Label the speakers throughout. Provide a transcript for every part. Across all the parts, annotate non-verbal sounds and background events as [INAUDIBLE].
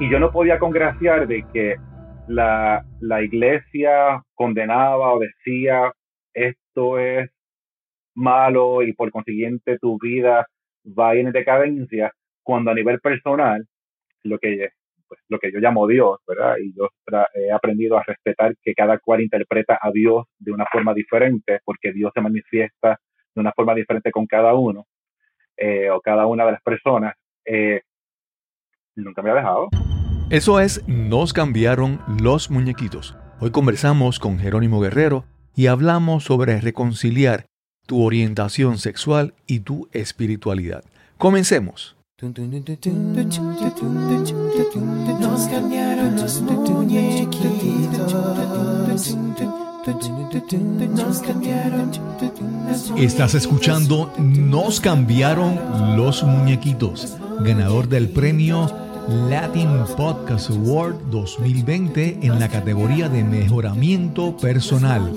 Speaker 1: Y yo no podía congraciar de que la, la iglesia condenaba o decía esto es malo y por consiguiente tu vida va en decadencia, cuando a nivel personal, lo que, pues, lo que yo llamo Dios, ¿verdad? Y yo he aprendido a respetar que cada cual interpreta a Dios de una forma diferente, porque Dios se manifiesta de una forma diferente con cada uno eh, o cada una de las personas. Eh, nunca me ha dejado.
Speaker 2: Eso es Nos cambiaron los muñequitos. Hoy conversamos con Jerónimo Guerrero y hablamos sobre reconciliar tu orientación sexual y tu espiritualidad. Comencemos. Estás escuchando Nos cambiaron los muñequitos, ganador del premio Latin Podcast Award 2020 en la categoría de mejoramiento personal.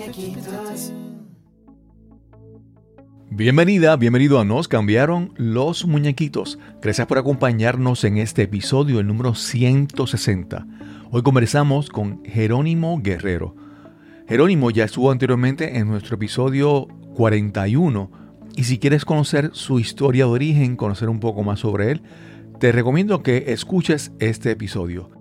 Speaker 2: Bienvenida, bienvenido a Nos cambiaron los muñequitos. Gracias por acompañarnos en este episodio, el número 160. Hoy conversamos con Jerónimo Guerrero. Jerónimo ya estuvo anteriormente en nuestro episodio 41 y si quieres conocer su historia de origen, conocer un poco más sobre él, te recomiendo que escuches este episodio.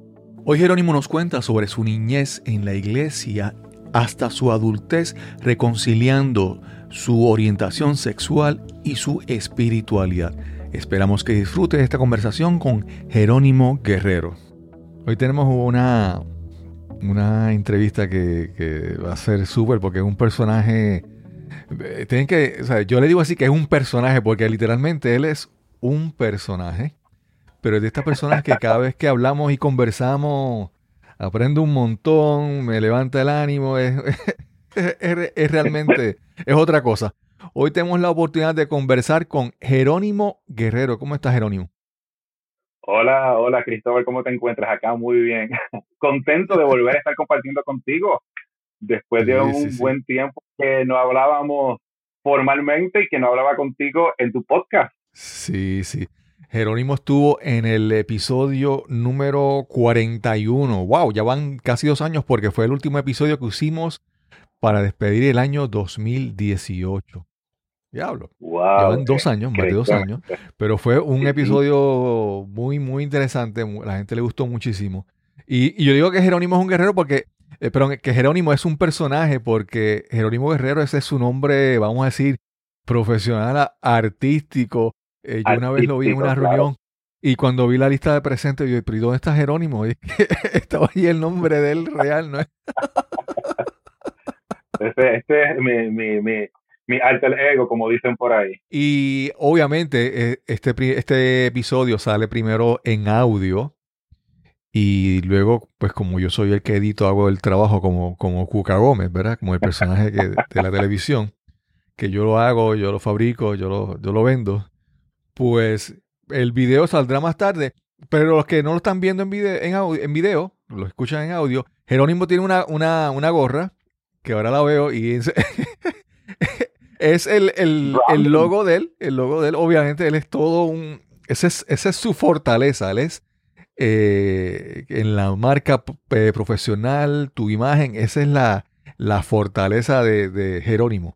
Speaker 2: Hoy Jerónimo nos cuenta sobre su niñez en la iglesia hasta su adultez reconciliando su orientación sexual y su espiritualidad. Esperamos que disfrutes esta conversación con Jerónimo Guerrero. Hoy tenemos una, una entrevista que, va a ser súper porque es un personaje... Eh, tienen que, yo le digo así que es un personaje porque literalmente él es un personaje, pero es de estas personas que cada vez que hablamos y conversamos aprendo un montón, me levanta el ánimo, [LAUGHS] es, es, realmente, es otra cosa. Hoy tenemos la oportunidad de conversar con Jerónimo Guerrero. ¿Cómo estás, Jerónimo?
Speaker 1: Hola, hola, Cristóbal, ¿cómo te encuentras? Acá muy bien. [LAUGHS] Contento de volver a estar compartiendo contigo después de un buen tiempo que no hablábamos formalmente y que no hablaba contigo en tu podcast.
Speaker 2: Sí, sí. Jerónimo estuvo en el episodio número 41. ¡Wow! Ya van casi dos años porque fue el último episodio que hicimos para despedir el año 2018. Diablo. Wow, Llevan dos años, más de dos años. Pero fue un episodio muy, muy interesante. La gente le gustó muchísimo. Y, yo digo que Jerónimo es un guerrero porque. Eh, pero que Jerónimo es un personaje porque Jerónimo Guerrero, ese es su nombre, vamos a decir, profesional, artístico, eh, yo una vez lo vi en una reunión y cuando vi la lista de presentes, yo, ¿pero dónde está Jerónimo? [LAUGHS] estaba ahí el nombre de él real, ¿no? [LAUGHS]
Speaker 1: este, este es mi, mi, mi, mi alter ego, como dicen por ahí.
Speaker 2: Y obviamente eh, este, este episodio sale primero en audio y luego, pues como yo soy el que edito, hago el trabajo como, como Cuca Gómez, ¿verdad? Como el personaje que, de la televisión, que yo lo hago, yo lo fabrico, yo lo, yo lo vendo pues el video saldrá más tarde. Pero los que no lo están viendo en video, en, audio, en video lo escuchan en audio, Jerónimo tiene una, una, una gorra, que ahora la veo, y es, [LAUGHS] es el, el, el, logo de él. El logo de él, obviamente, él es todo un. Esa es, esa es su fortaleza. Él es eh, en la marca profesional, tu imagen, esa es la, la fortaleza de, de Jerónimo.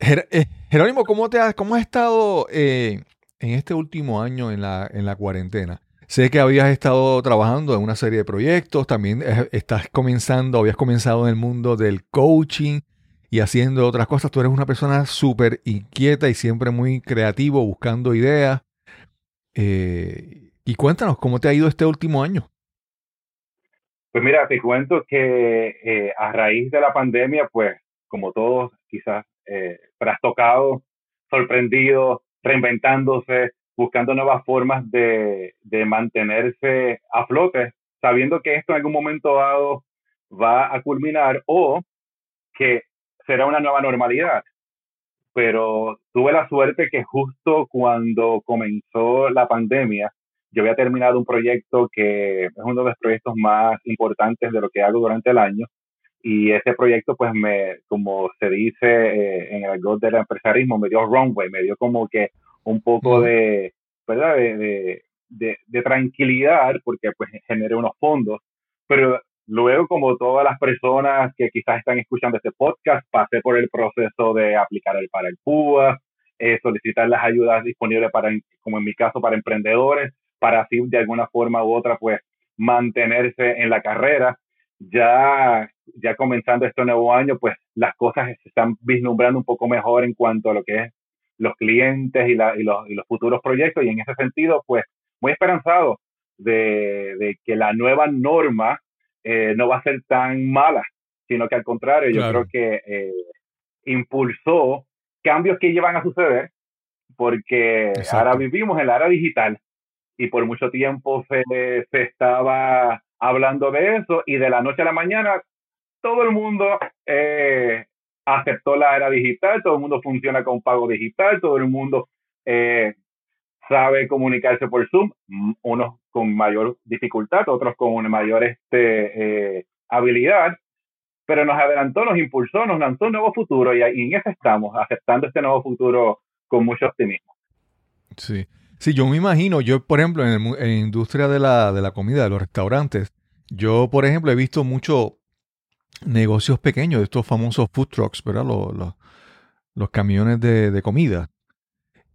Speaker 2: Eh, Jerónimo, ¿cómo, te has, cómo has estado eh, en este último año en la, en la cuarentena? Sé que habías estado trabajando en una serie de proyectos, también eh, estás comenzando, habías comenzado en el mundo del coaching y haciendo otras cosas. Tú eres una persona súper inquieta y siempre muy creativo, buscando ideas. y cuéntanos, ¿cómo te ha ido este último año?
Speaker 1: Pues mira, te cuento que a raíz de la pandemia, pues como todos quizás eh, trastocado, sorprendido, reinventándose, buscando nuevas formas de, de mantenerse a flote, sabiendo que esto en algún momento dado va a culminar o que será una nueva normalidad. Pero tuve la suerte que justo cuando comenzó la pandemia, yo había terminado un proyecto que es uno de los proyectos más importantes de lo que hago durante el año, y ese proyecto pues me, como se dice eh, en el gol del empresarismo, me dio runway, me dio como que un poco de, ¿verdad? De, de, de tranquilidad porque pues generé unos fondos, pero luego como todas las personas que quizás están escuchando este podcast, pasé por el proceso de aplicar el para el PUA, eh, solicitar las ayudas disponibles para, como en mi caso, para emprendedores, para así de alguna forma u otra, pues mantenerse en la carrera. Ya, ya comenzando este nuevo año, pues las cosas se están vislumbrando un poco mejor en cuanto a lo que es los clientes y, la, y, los, y los futuros proyectos. Y en ese sentido, pues muy esperanzado de, de que la nueva norma eh, no va a ser tan mala, sino que al contrario, yo creo que eh, impulsó cambios que llevan a suceder, porque ahora vivimos en la era digital y por mucho tiempo se, se estaba hablando de eso y de la noche a la mañana todo el mundo eh, aceptó la era digital, todo el mundo funciona con pago digital, todo el mundo eh, sabe comunicarse por Zoom, unos con mayor dificultad, otros con una mayor este, eh, habilidad, pero nos adelantó, nos impulsó, nos lanzó un nuevo futuro y, en eso estamos, aceptando este nuevo futuro con mucho optimismo.
Speaker 2: Sí, sí, yo me imagino, yo por ejemplo en, la industria de la, de la comida, de los restaurantes, yo por ejemplo he visto muchos negocios pequeños, estos famosos food trucks, ¿verdad? Los, los, camiones de, de comida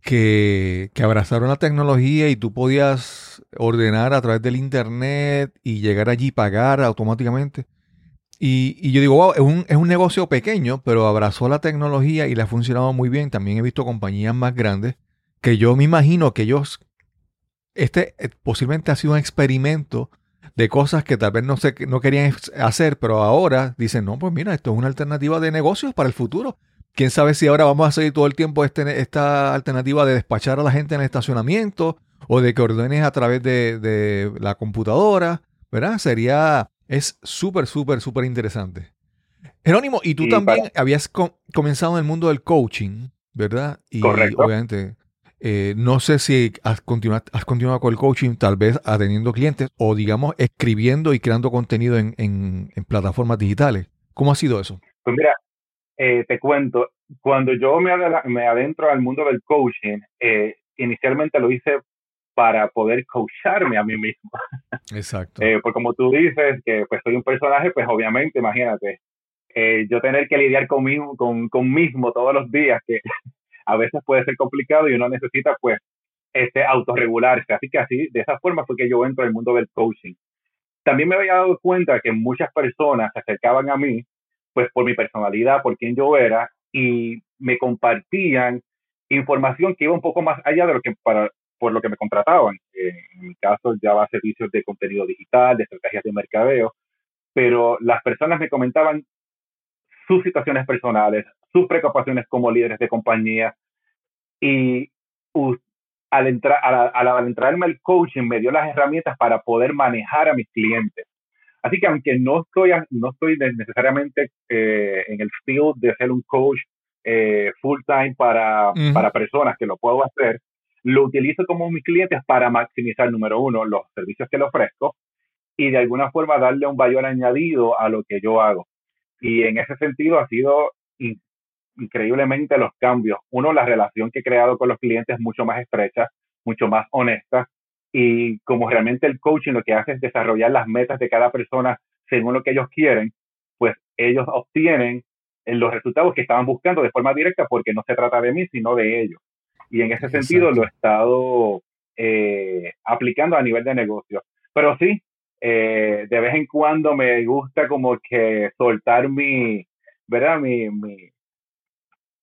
Speaker 2: que, abrazaron la tecnología y tú podías ordenar a través del internet y llegar allí y pagar automáticamente. Y, yo digo, wow, es un, es un, negocio pequeño, pero abrazó la tecnología y le ha funcionado muy bien. También he visto compañías más grandes que yo me imagino que ellos, este eh, posiblemente ha sido un experimento de cosas que tal vez no, se, no querían hacer, pero ahora dicen, no, pues mira, esto es una alternativa de negocios para el futuro quién sabe si ahora vamos a seguir todo el tiempo este, esta alternativa de despachar a la gente en el estacionamiento o de que ordenes a través de, la computadora, ¿verdad? Sería, es súper, súper, súper interesante. Jerónimo, y tú también habías comenzado en el mundo del coaching, ¿verdad? Y
Speaker 1: Correcto.
Speaker 2: obviamente, eh, no sé si has continuado, has continuado con el coaching, tal vez atendiendo clientes o, digamos, escribiendo y creando contenido en, en plataformas digitales. ¿Cómo ha sido eso?
Speaker 1: Pues mira, eh, te cuento, cuando yo me, me adentro al mundo del coaching, eh, inicialmente lo hice para poder coacharme a mí mismo. [LAUGHS]
Speaker 2: Exacto.
Speaker 1: eh, pues como tú dices, que pues soy un personaje, pues obviamente, imagínate, eh, yo tener que lidiar conmigo, con, con mismo todos los días, que a veces puede ser complicado y uno necesita pues este autorregularse. Así que así, de esa forma fue que yo entro al mundo del coaching. También me había dado cuenta que muchas personas se acercaban a mí pues por mi personalidad, por quien yo era, y me compartían información que iba un poco más allá de lo que para, por lo que me contrataban. Eh, en mi caso, ya va servicios de contenido digital, de estrategias de mercadeo, pero las personas me comentaban sus situaciones personales, sus preocupaciones como líderes de compañía, y al, entrar, al, al entrarme al coaching me dio las herramientas para poder manejar a mis clientes. Así que aunque no estoy, no estoy necesariamente eh, en el field de ser un coach eh, full time para, para personas, que lo puedo hacer, lo utilizo como mis clientes para maximizar, número uno, los servicios que le ofrezco y de alguna forma darle un valor añadido a lo que yo hago. Y en ese sentido ha sido increíblemente los cambios. Uno, la relación que he creado con los clientes es mucho más estrecha, mucho más honesta y como realmente el coaching lo que hace es desarrollar las metas de cada persona según lo que ellos quieren, pues ellos obtienen eh, los resultados que estaban buscando de forma directa porque no se trata de mí, sino de ellos. Y en ese sentido lo he estado eh, aplicando a nivel de negocio. Pero sí, eh, de vez en cuando me gusta como que soltar mi, ¿verdad? Mi, mi,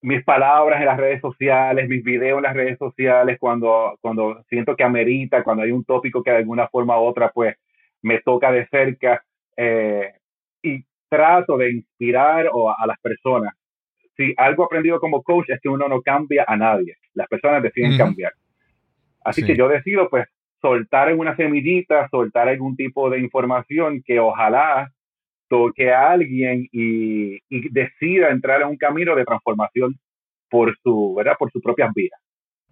Speaker 1: mis palabras en las redes sociales, mis videos en las redes sociales, cuando, cuando siento que amerita, cuando hay un tópico que de alguna forma u otra pues me toca de cerca eh, y trato de inspirar a las personas. Si algo aprendido como coach es que uno no cambia a nadie, las personas deciden cambiar. Así que yo decido pues soltar en una semillita, soltar algún tipo de información que ojalá toque a alguien y, decida entrar en un camino de transformación por su, ¿verdad? Por sus propias vidas.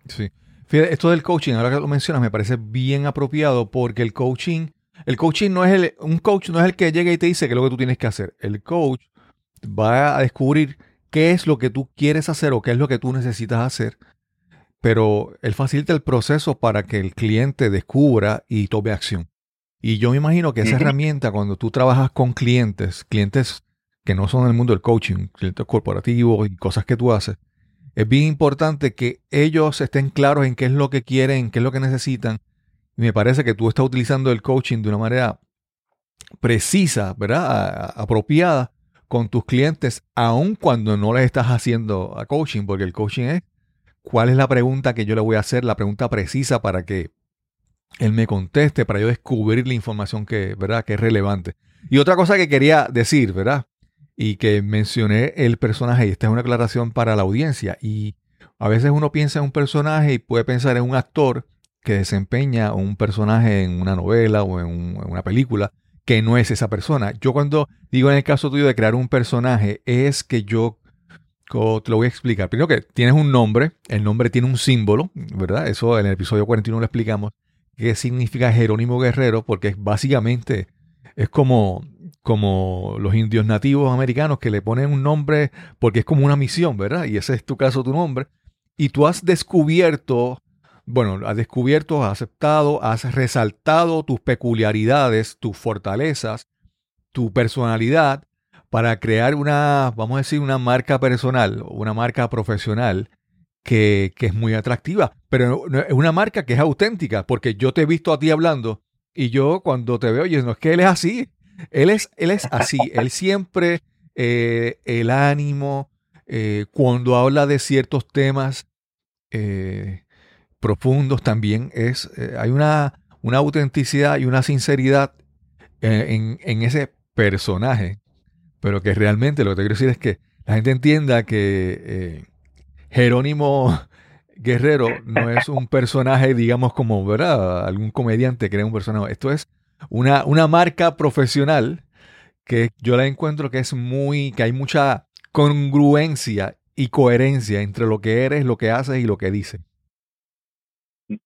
Speaker 2: Sí. Fíjate, esto del coaching, ahora que lo mencionas, me parece bien apropiado porque el coaching, el coaching no es el, un coach no es el que llega y te dice qué es lo que tú tienes que hacer. El coach va a descubrir qué es lo que tú quieres hacer o qué es lo que tú necesitas hacer pero él facilita el proceso para que el cliente descubra y tome acción. Y yo me imagino que esa herramienta, cuando tú trabajas con clientes, clientes que no son en el mundo del coaching, clientes corporativos y cosas que tú haces, es bien importante que ellos estén claros en qué es lo que quieren, qué es lo que necesitan. Y me parece que tú estás utilizando el coaching de una manera precisa, ¿verdad? apropiada con tus clientes, aun cuando no les estás haciendo a coaching, porque el coaching es cuál es la pregunta que yo le voy a hacer, la pregunta precisa para que él me conteste, para yo descubrir la información que, ¿verdad? que es relevante. Y otra cosa que quería decir, ¿verdad? Y que mencioné el personaje, y esta es una aclaración para la audiencia, y a veces uno piensa en un personaje y puede pensar en un actor que desempeña un personaje en una novela o en una película, que no es esa persona. Yo cuando digo en el caso tuyo de crear un personaje, es que yo te lo voy a explicar. Primero que tienes un nombre, el nombre tiene un símbolo, ¿verdad? Eso en el episodio 41 lo explicamos. ¿Qué significa Jerónimo Guerrero? Porque básicamente es como, como los indios nativos americanos que le ponen un nombre porque es como una misión, ¿verdad? Y ese es tu caso, tu nombre. Y tú has descubierto bueno, has descubierto, has aceptado, has resaltado tus peculiaridades, tus fortalezas, tu personalidad para crear una, vamos a decir, una marca personal, una marca profesional que, es muy atractiva, pero es una marca que es auténtica, porque yo te he visto a ti hablando y yo cuando te veo, oye, no es que él es así, él es, él es así, él siempre, eh, el ánimo, eh, cuando habla de ciertos temas, eh, profundos también es, eh, hay una, una, autenticidad y una sinceridad eh, en, ese personaje, pero que realmente lo que te quiero decir es que la gente entienda que Jerónimo Guerrero no es un personaje, digamos, como, ¿verdad? Algún comediante crea un personaje. Esto es una, una marca profesional que yo la encuentro que es muy, que hay mucha congruencia y coherencia entre lo que eres, lo que haces y lo que dices.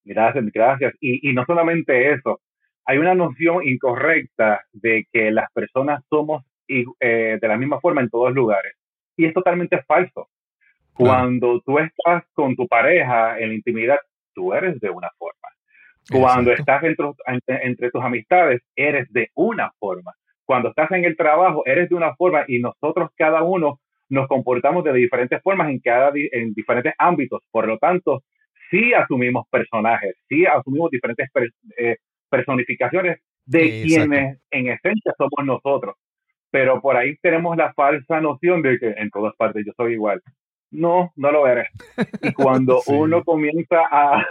Speaker 1: Gracias, gracias. Y, y no solamente eso, hay una noción incorrecta de que las personas somos eh, de la misma forma en todos lugares. Y es totalmente falso. Cuando tú estás con tu pareja en la intimidad, tú eres de una forma. Cuando estás entre, entre, tus amistades, eres de una forma. Cuando estás en el trabajo, eres de una forma y nosotros cada uno nos comportamos de diferentes formas en, cada, en diferentes ámbitos. Por lo tanto, sí asumimos personajes, sí asumimos diferentes eh, personificaciones de quienes en esencia somos nosotros. Pero por ahí tenemos la falsa noción de que en todas partes yo soy igual. No, no lo eres. Y cuando [LAUGHS] uno comienza a,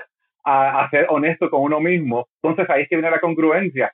Speaker 1: a, ser honesto con uno mismo, entonces ahí es que viene la congruencia.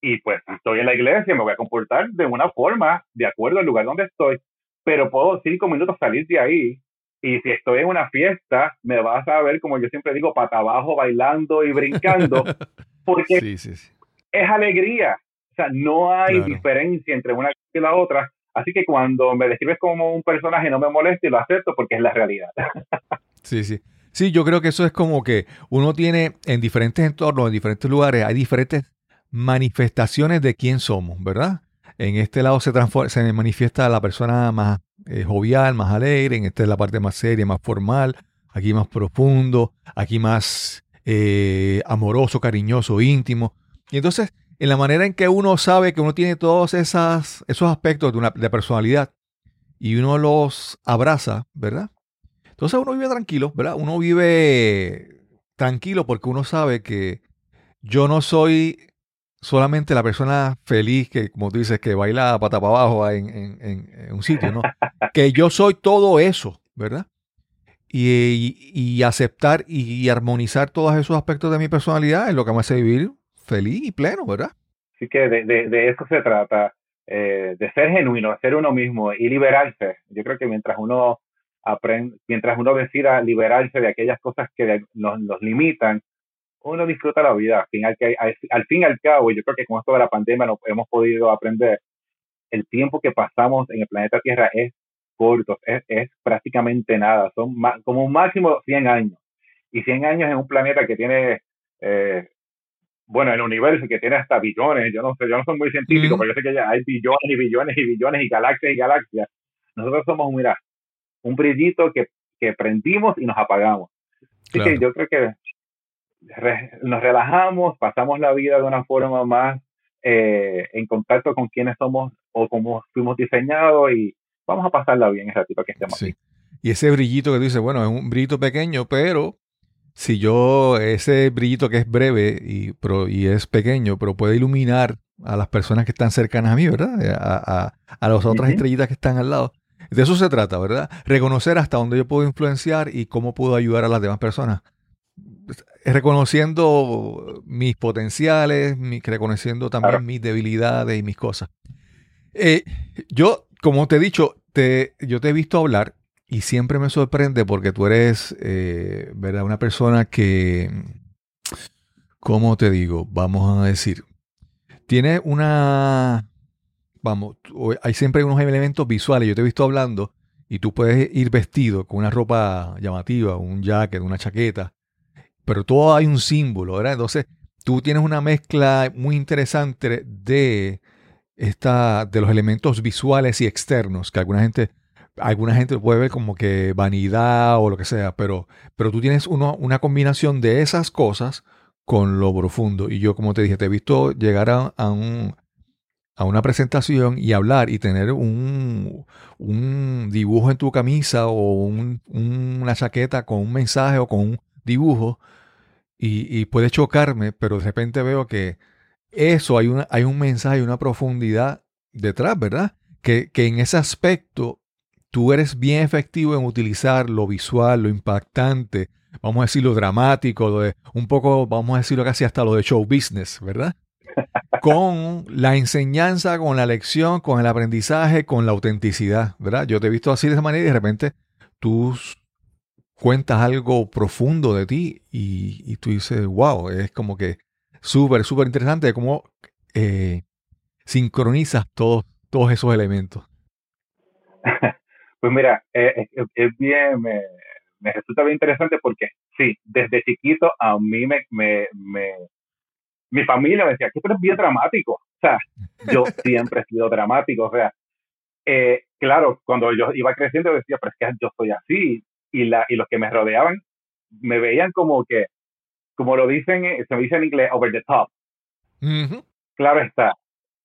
Speaker 1: Y pues estoy en la iglesia, me voy a comportar de una forma, de acuerdo al lugar donde estoy, pero puedo cinco minutos salir de ahí y si estoy en una fiesta, me vas a ver, como yo siempre digo, pata abajo, bailando y brincando, [LAUGHS] porque es alegría. O sea, no hay diferencia entre una y la otra. Así que cuando me describes como un personaje, no me moleste y lo acepto porque es la realidad. [LAUGHS]
Speaker 2: sí, sí. Sí, yo creo que eso es como que uno tiene en diferentes entornos, en diferentes lugares, hay diferentes manifestaciones de quién somos, ¿verdad? En este lado se, se manifiesta la persona más eh, jovial, más alegre, en esta es la parte más seria, más formal, aquí más profundo, aquí más eh, amoroso, cariñoso, íntimo. Y entonces, en la manera en que uno sabe que uno tiene todos esas, esos aspectos de, una, de personalidad y uno los abraza, ¿verdad? Entonces uno vive tranquilo, ¿verdad? Uno vive tranquilo porque uno sabe que yo no soy solamente la persona feliz que, como tú dices, que baila pata para abajo en, un sitio, ¿no? [LAUGHS] que yo soy todo eso, ¿verdad? Y, aceptar y, armonizar todos esos aspectos de mi personalidad es lo que me hace vivir feliz y pleno, ¿verdad?
Speaker 1: Así que de, eso se trata, eh, de ser genuino, ser uno mismo y liberarse. Yo creo que mientras uno aprende, mientras uno decida liberarse de aquellas cosas que nos, nos limitan, uno disfruta la vida. Al fin, al, al, y al cabo, yo creo que con esto de la pandemia no, hemos podido aprender, el tiempo que pasamos en el planeta Tierra es corto, es, prácticamente nada, son como un máximo 100 años. Y 100 años en un planeta que tiene, eh, bueno, el universo que tiene hasta billones, yo no sé, yo no soy muy científico, pero yo sé que ya hay billones y billones y billones y galaxias y galaxias. Nosotros somos, mira, un brillito que, que prendimos y nos apagamos Así que yo creo que nos relajamos, pasamos la vida de una forma más eh, en contacto con quienes somos o como fuimos diseñados y vamos a pasarla bien ese ratito que estemos sí.
Speaker 2: Y ese brillito que dice, bueno, es un brillito pequeño, pero si yo, ese brillito que es breve y, y es pequeño, pero puede iluminar a las personas que están cercanas a mí, ¿verdad? A, a, las otras estrellitas que están al lado. De eso se trata, ¿verdad? Reconocer hasta dónde yo puedo influenciar y cómo puedo ayudar a las demás personas. Reconociendo mis potenciales, reconociendo también mis debilidades y mis cosas. Eh, yo, como te he dicho, te, yo te he visto hablar y siempre me sorprende porque tú eres, eh, ¿verdad? Una persona que, ¿cómo te digo? Vamos a decir, tiene una, vamos, hay siempre unos elementos visuales. Yo te he visto hablando y tú puedes ir vestido con una ropa llamativa, un jacket, una chaqueta, pero todo hay un símbolo, ¿verdad? Entonces, tú tienes una mezcla muy interesante de esta, de los elementos visuales y externos que alguna gente alguna gente puede ver como que vanidad o lo que sea, pero, pero tú tienes uno, una combinación de esas cosas con lo profundo. Y yo, como te dije, te he visto llegar a, a, un, a una presentación y hablar y tener un, un dibujo en tu camisa o un, una chaqueta con un mensaje o con un dibujo y, y, puede chocarme, pero de repente veo que eso hay, una, hay un mensaje y una profundidad detrás, ¿verdad? Que, que en ese aspecto tú eres bien efectivo en utilizar lo visual, lo impactante, vamos a decir lo dramático, lo de, un poco, vamos a decirlo casi hasta lo de show business, ¿verdad? [LAUGHS] Con la enseñanza, con la lección, con el aprendizaje, con la autenticidad, ¿verdad? Yo te he visto así de esa manera y de repente tú cuentas algo profundo de ti y, tú dices, wow, es como que súper, súper interesante cómo eh, sincronizas todos, todos esos elementos. [LAUGHS]
Speaker 1: Pues mira, eh, es, bien, me, resulta bien interesante porque sí, desde chiquito a mí me, me, mi familia me decía que tú eres bien dramático. O sea, yo [LAUGHS] siempre he sido dramático. O sea, eh, claro, cuando yo iba creciendo decía, pero es que yo soy así. Y, la, y los que me rodeaban me veían como que, como lo dicen, eh, se me dice en inglés, over the top. Claro está.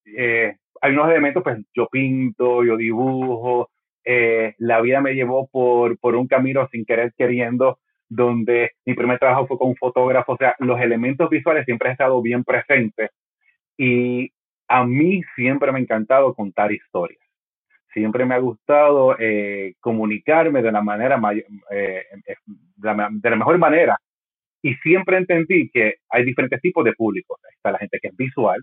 Speaker 1: hay unos elementos, pues yo pinto, yo dibujo, eh, la vida me llevó por, por un camino sin querer queriendo, donde mi primer trabajo fue con un fotógrafo, o sea, los elementos visuales siempre han estado bien presentes y a mí siempre me ha encantado contar historias. Siempre me ha gustado eh, comunicarme de la manera eh, de, la, mejor manera y siempre entendí que hay diferentes tipos de públicos. Está la gente que es visual,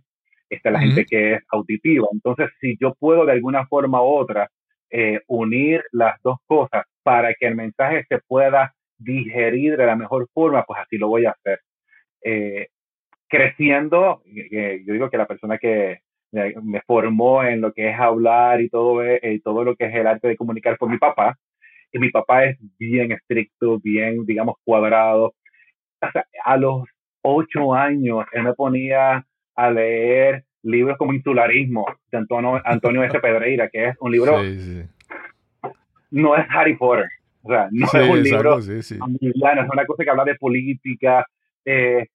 Speaker 1: está la gente que es auditiva. Entonces, si yo puedo de alguna forma u otra eh, unir las dos cosas para que el mensaje se pueda digerir de la mejor forma, pues así lo voy a hacer. Eh, creciendo, eh, yo digo que la persona que me formó en lo que es hablar y todo, y todo lo que es el arte de comunicar fue mi papá. Y mi papá es bien estricto, bien, digamos, cuadrado. a los ocho años, él me ponía a leer libros como Insularismo de Antonio, Antonio S. Pedreira, que es un libro. No es Harry Potter. O sea, no es un libro. es una cosa que habla de política. Eh,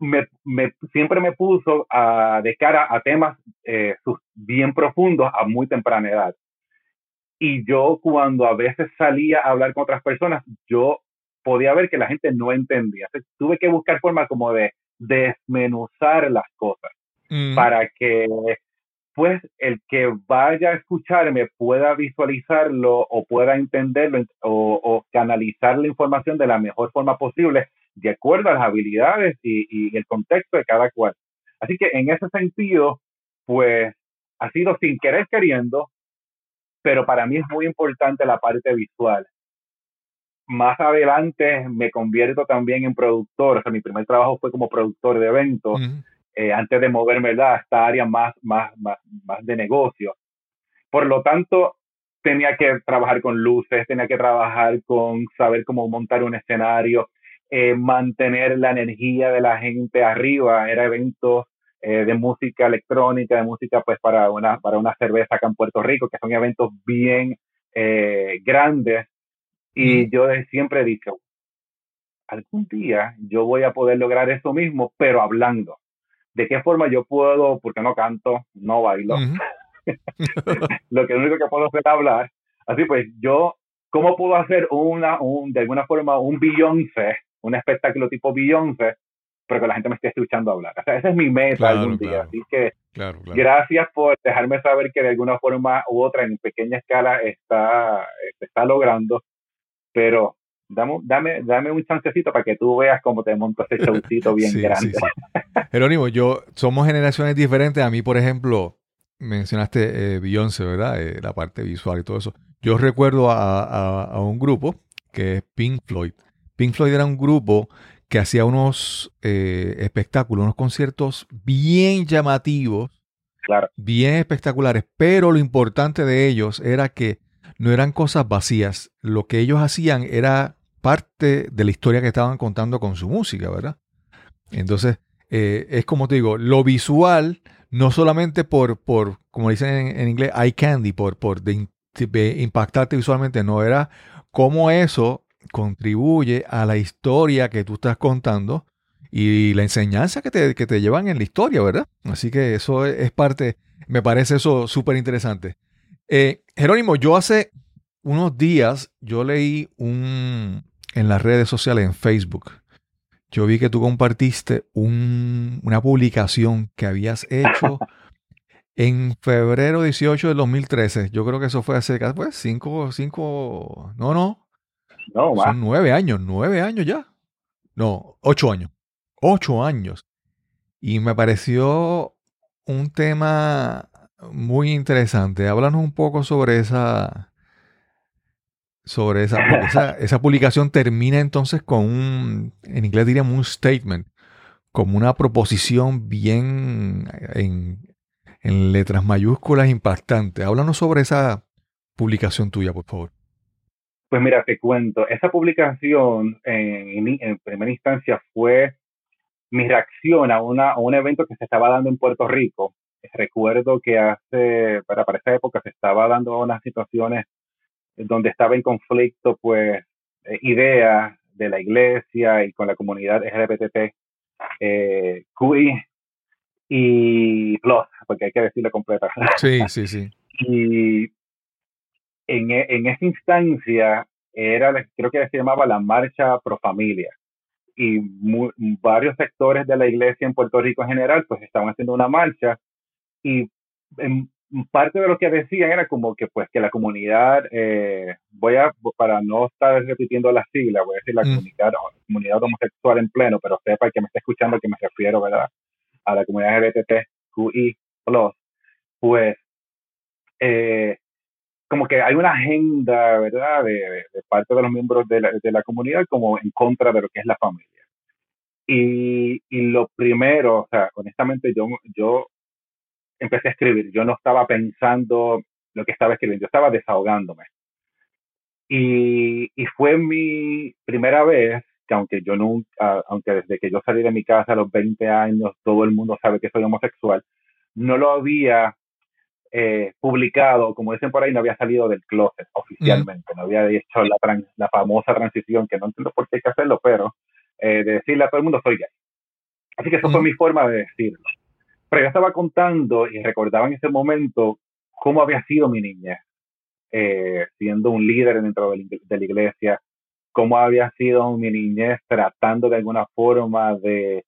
Speaker 1: me, me, siempre me puso a, de cara a temas eh, bien profundos a muy temprana edad. Y yo cuando a veces salía a hablar con otras personas, yo podía ver que la gente no entendía. tuve que buscar formas como de desmenuzar las cosas para que pues el que vaya a escucharme pueda visualizarlo o pueda entenderlo o, canalizar la información de la mejor forma posible de acuerdo a las habilidades y, el contexto de cada cual. Así que en ese sentido, pues ha sido sin querer queriendo, pero para mí es muy importante la parte visual. Más adelante me convierto también en productor, o sea, mi primer trabajo fue como productor de eventos. Eh, antes de moverme a esta área más, más, más, más de negocio. Por lo tanto, tenía que trabajar con luces, tenía que trabajar con saber cómo montar un escenario, eh, mantener la energía de la gente arriba. Era eventos eh, de música electrónica, de música pues para una, para una cerveza acá en Puerto Rico, que son eventos bien grandes. Y yo siempre he dicho, algún día yo voy a poder lograr eso mismo, pero hablando. ¿De qué forma yo puedo, porque no canto, no bailo? [LAUGHS] lo que único que puedo hacer es hablar. Así pues, yo, ¿cómo puedo hacer una, un, de alguna forma, un Beyoncé, un espectáculo tipo Beyoncé, pero que la gente me esté escuchando hablar? O sea, esa es mi meta algún día. Así que, gracias por dejarme saber que de alguna forma u otra, en pequeña escala, está, se está logrando, pero Dame, dame, dame, un chancecito para que tú veas cómo te monto ese showcito bien [LAUGHS] grande. [LAUGHS]
Speaker 2: Jerónimo, yo, somos generaciones diferentes. A mí, por ejemplo, mencionaste eh, Beyoncé, ¿verdad? Eh, la parte visual y todo eso. Yo recuerdo a, un grupo que es Pink Floyd. Pink Floyd era un grupo que hacía unos eh, espectáculos, unos conciertos bien llamativos,
Speaker 1: claro.
Speaker 2: bien espectaculares, pero lo importante de ellos era que no eran cosas vacías. Lo que ellos hacían era parte de la historia que estaban contando con su música, ¿verdad? Entonces, es como te digo, lo visual no solamente por, por como dicen en, inglés, eye candy, por, por impactarte visualmente, no era cómo eso contribuye a la historia que tú estás contando y la enseñanza que te, que te llevan en la historia, ¿verdad? Así que eso es, parte, me parece eso súper interesante. Eh, Jerónimo, yo hace unos días, yo leí un, en las redes sociales, en Facebook, yo vi que tú compartiste una publicación que habías [LAUGHS] hecho en febrero 18 de 2013. Yo creo que eso fue hace pues, cinco, cinco, no, no. No, Son nueve años, nueve años ya. No, ocho años. Ocho años. Y me pareció un tema muy interesante. Háblanos un poco sobre esa, sobre esa, [LAUGHS] esa, publicación termina entonces con un, en inglés diríamos un statement, como una proposición bien en, letras mayúsculas impactante. Háblanos sobre esa publicación tuya, por favor.
Speaker 1: Pues mira, te cuento, esa publicación en, en primera instancia fue mi reacción a, una, a un evento que se estaba dando en Puerto Rico. Recuerdo que hace, para, para esa época se estaba dando unas situaciones donde estaba en conflicto, pues, eh, ideas de la iglesia y con la comunidad LGBT, eh, QI y Plus, porque hay que decirlo completa.
Speaker 2: Sí, sí, sí. [LAUGHS]
Speaker 1: Y en, e, en esa instancia era, creo que se llamaba la Marcha Pro Familia. Y varios sectores de la iglesia en Puerto Rico en general, pues estaban haciendo una marcha y en parte de lo que decían era como que pues que la comunidad, eh, voy a, para no estar repitiendo las siglas, voy a decir la mm. comunidad, comunidad homosexual en pleno, pero sepa que me está escuchando que me refiero, ¿verdad? A la comunidad LGBTQI+, pues eh, como que hay una agenda, ¿verdad?, de, parte de los miembros de la, de la, comunidad como en contra de lo que es la familia. Y, y lo primero, o sea, honestamente yo, yo empecé a escribir. Yo no estaba pensando lo que estaba escribiendo, yo estaba desahogándome. Y, y fue mi primera vez que aunque yo nunca, aunque desde que yo salí de mi casa a los 20 años, todo el mundo sabe que soy homosexual, no lo había eh, publicado, como dicen por ahí, no había salido del closet oficialmente, no había hecho la, la famosa transición, que no entiendo por qué hay que hacerlo, pero eh, de decirle a todo el mundo soy gay. Así que eso fue mi forma de decirlo. Pero yo estaba contando y recordaba en ese momento cómo había sido mi niñez, eh, siendo un líder dentro de la iglesia, cómo había sido mi niñez tratando de alguna forma de,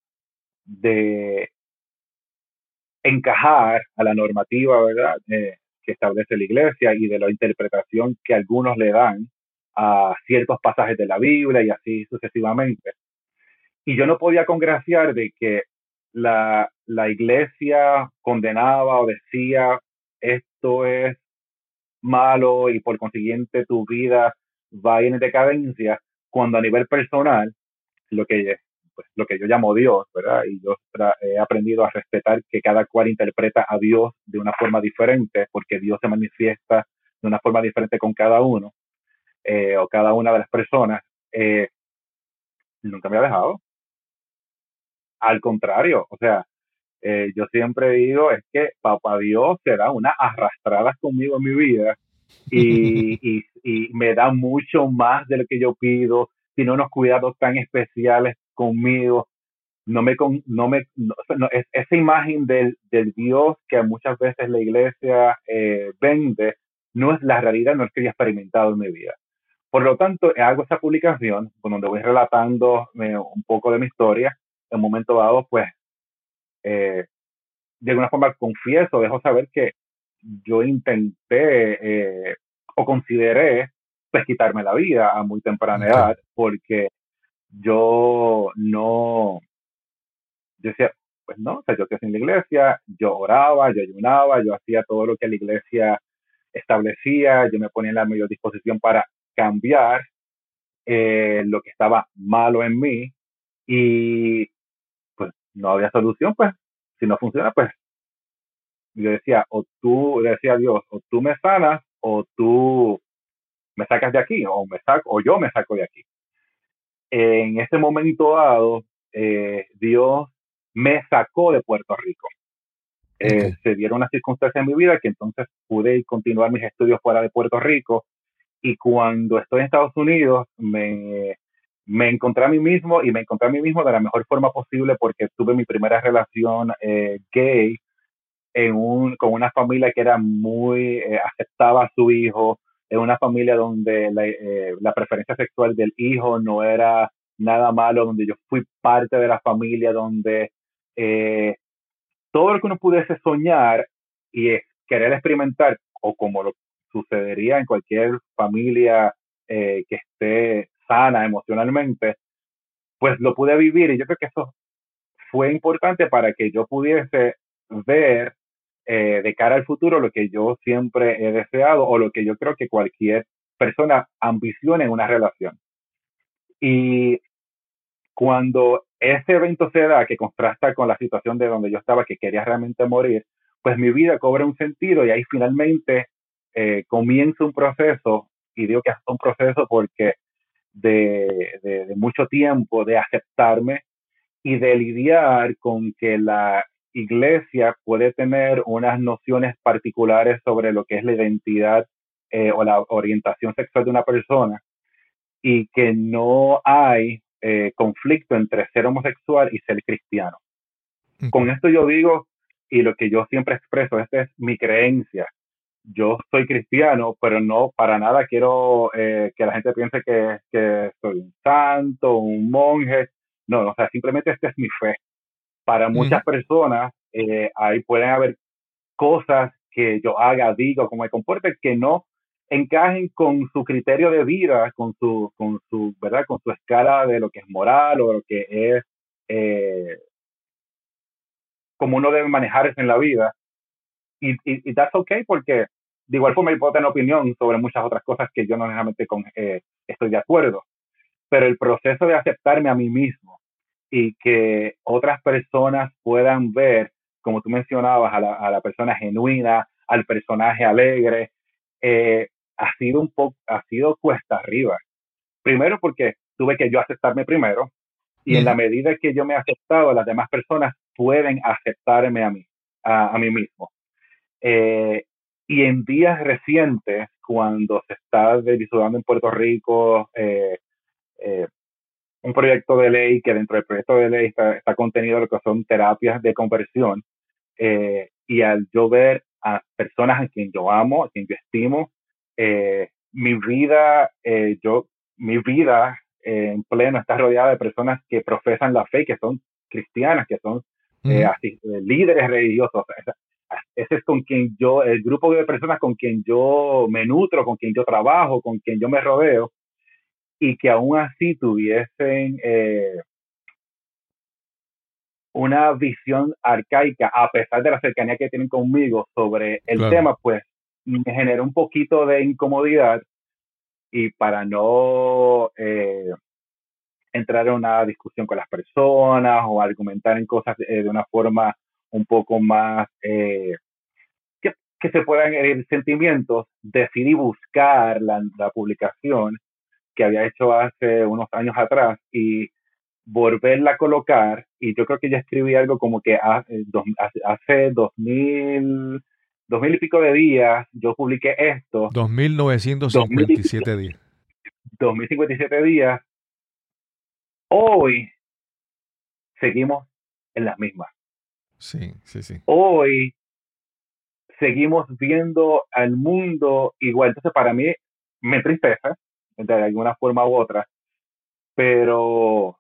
Speaker 1: encajar a la normativa, ¿verdad? Eh, que establece la iglesia y de la interpretación que algunos le dan a ciertos pasajes de la Biblia y así sucesivamente. Y yo no podía congraciar de que la, la iglesia condenaba o decía esto es malo y por consiguiente tu vida va en decadencia, cuando a nivel personal, lo que, pues, lo que yo llamo Dios, ¿verdad? Y yo he aprendido a respetar que cada cual interpreta a Dios de una forma diferente, porque Dios se manifiesta de una forma diferente con cada uno eh, o cada una de las personas. Eh, nunca me ha dejado. Al contrario, o sea, eh, yo siempre digo es que papá Dios se da unas arrastradas conmigo en mi vida [LAUGHS] y, y, me da mucho más de lo que yo pido, tiene unos cuidados tan especiales conmigo, no me, no me, esa imagen del, del, Dios que muchas veces la iglesia eh, vende, no es la realidad, no es que haya experimentado en mi vida. Por lo tanto, hago esa publicación donde voy relatando eh, un poco de mi historia. En un momento dado, pues, eh, de alguna forma confieso, dejo saber que yo intenté o consideré pues quitarme la vida a muy temprana edad porque yo no, yo decía, pues no, o sea, yo crecí en la iglesia, yo oraba, yo ayunaba, yo hacía todo lo que la iglesia establecía, yo me ponía en la mayor disposición para cambiar eh, lo que estaba malo en mí y no había solución, pues si no funciona, pues yo decía, o tú, decía a Dios, o tú me sanas o tú me sacas de aquí, o, me saco, o yo me saco de aquí. En ese momento dado, eh, Dios me sacó de Puerto Rico. Eh, se dieron unas circunstancias en mi vida que entonces pude continuar mis estudios fuera de Puerto Rico y cuando estoy en Estados Unidos me, me encontré a mí mismo y me encontré a mí mismo de la mejor forma posible porque tuve mi primera relación eh, gay en un, con una familia que era muy, eh, aceptaba a su hijo, en una familia donde la, la preferencia sexual del hijo no era nada malo, donde yo fui parte de la familia, donde eh, todo lo que uno pudiese soñar y querer experimentar, o como lo sucedería en cualquier familia eh, que esté sana emocionalmente, pues lo pude vivir y yo creo que eso fue importante para que yo pudiese ver eh, de cara al futuro lo que yo siempre he deseado o lo que yo creo que cualquier persona ambiciona en una relación. Y cuando ese evento se da, que contrasta con la situación de donde yo estaba, que quería realmente morir, pues mi vida cobra un sentido y ahí finalmente eh, comienza un proceso, y digo que es un proceso porque de, de, mucho tiempo de aceptarme y de lidiar con que la iglesia puede tener unas nociones particulares sobre lo que es la identidad eh, o la orientación sexual de una persona y que no hay eh, conflicto entre ser homosexual y ser cristiano. Con esto yo digo, y lo que yo siempre expreso, esta es mi creencia. Yo soy cristiano, pero no para nada quiero eh, que la gente piense que, que, soy un santo, un monje. No, o sea, simplemente esta es mi fe. Para muchas personas, eh, ahí pueden haber cosas que yo haga, digo, como me comporte, que no encajen con su criterio de vida, con su, con su, ¿verdad? Con su escala de lo que es moral o lo que es eh, como uno debe manejarse en la vida. Y, y, y that's okay porque de igual forma yo puedo tener opinión sobre muchas otras cosas que yo no necesariamente con, eh, estoy de acuerdo. Pero el proceso de aceptarme a mí mismo y que otras personas puedan ver, como tú mencionabas, a la, a la persona genuina, al personaje alegre, eh, ha sido un poco, ha sido cuesta arriba. Primero porque tuve que yo aceptarme primero y en la medida que yo me he aceptado, las demás personas pueden aceptarme a mí, a, mí mismo. Eh, y en días recientes, cuando se está discutiendo en Puerto Rico eh, eh, un proyecto de ley que dentro del proyecto de ley está, está contenido lo que son terapias de conversión, y al yo ver a personas a quien yo amo, a quien yo estimo, eh, mi vida, eh, yo, mi vida eh, en pleno está rodeada de personas que profesan la fe, que son cristianas, que son así, líderes religiosos. Ese es con quien yo, el grupo de personas con quien yo me nutro, con quien yo trabajo, con quien yo me rodeo, y que aún así tuviesen una visión arcaica, a pesar de la cercanía que tienen conmigo sobre el tema, pues me generó un poquito de incomodidad y para no eh, entrar en una discusión con las personas o argumentar en cosas eh, de una forma un poco más eh, que, que, se puedan herir sentimientos, decidí buscar la, la, publicación que había hecho hace unos años atrás y volverla a colocar y yo creo que ya escribí algo como que hace, hace 2000 dos mil y pico de días, yo publiqué esto.
Speaker 2: 2.957 días.
Speaker 1: 2.057 días, hoy seguimos en las mismas.
Speaker 2: Sí, sí, sí.
Speaker 1: Hoy seguimos viendo al mundo igual. Entonces, para mí me entristece, de alguna forma u otra, pero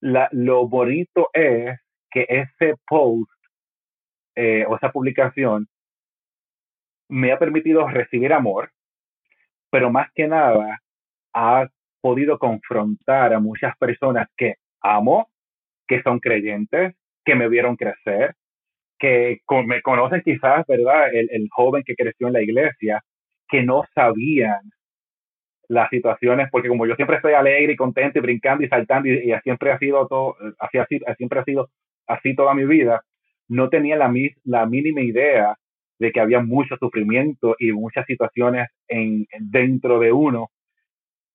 Speaker 1: la, lo bonito es que ese post eh, o esa publicación me ha permitido recibir amor, pero más que nada ha podido confrontar a muchas personas que amo, que son creyentes, que me vieron crecer, que me conocen quizás, ¿verdad? El, joven que creció en la iglesia, que no sabían las situaciones, porque como yo siempre estoy alegre y contento y brincando y saltando y, siempre ha sido todo, así, así, siempre ha sido así toda mi vida, no tenía la, la mínima idea de que había mucho sufrimiento y muchas situaciones en, dentro de uno.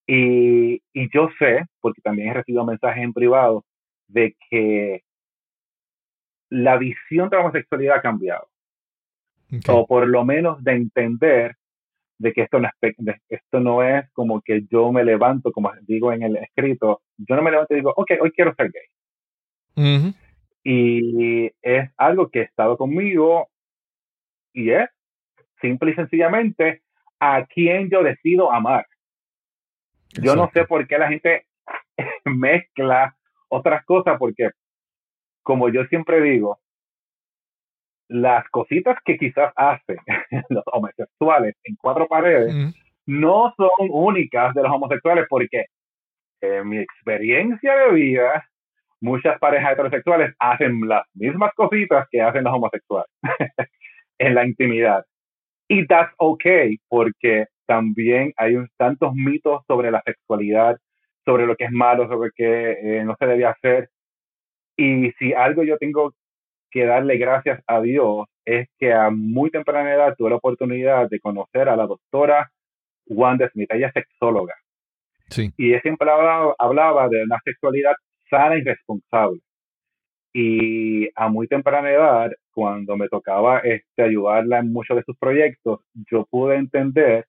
Speaker 1: Y yo sé, porque también he recibido mensajes en privado, de que la visión de la homosexualidad ha cambiado. O por lo menos de entender de que esto no, es, esto no es como que yo me levanto, como digo en el escrito, yo no me levanto y digo, ok, hoy quiero ser gay. Y es algo que ha estado conmigo y es simple y sencillamente a quien yo decido amar. Yo no sé por qué la gente [LAUGHS] mezcla otras cosas, porque como yo siempre digo, las cositas que quizás hacen [LAUGHS] los homosexuales en cuatro paredes no son únicas de los homosexuales, porque en mi experiencia de vida, muchas parejas heterosexuales hacen las mismas cositas que hacen los homosexuales [LAUGHS] en la intimidad. Y that's okay, porque también hay tantos mitos sobre la sexualidad, sobre lo que es malo, sobre qué eh, no se debe hacer. Y si algo yo tengo que darle gracias a Dios es que a muy temprana edad tuve la oportunidad de conocer a la doctora Wanda Smith, ella es sexóloga. Sí. Y ella siempre hablaba, hablaba de una sexualidad sana y responsable. Y a muy temprana edad, cuando me tocaba este, ayudarla en muchos de sus proyectos, yo pude entender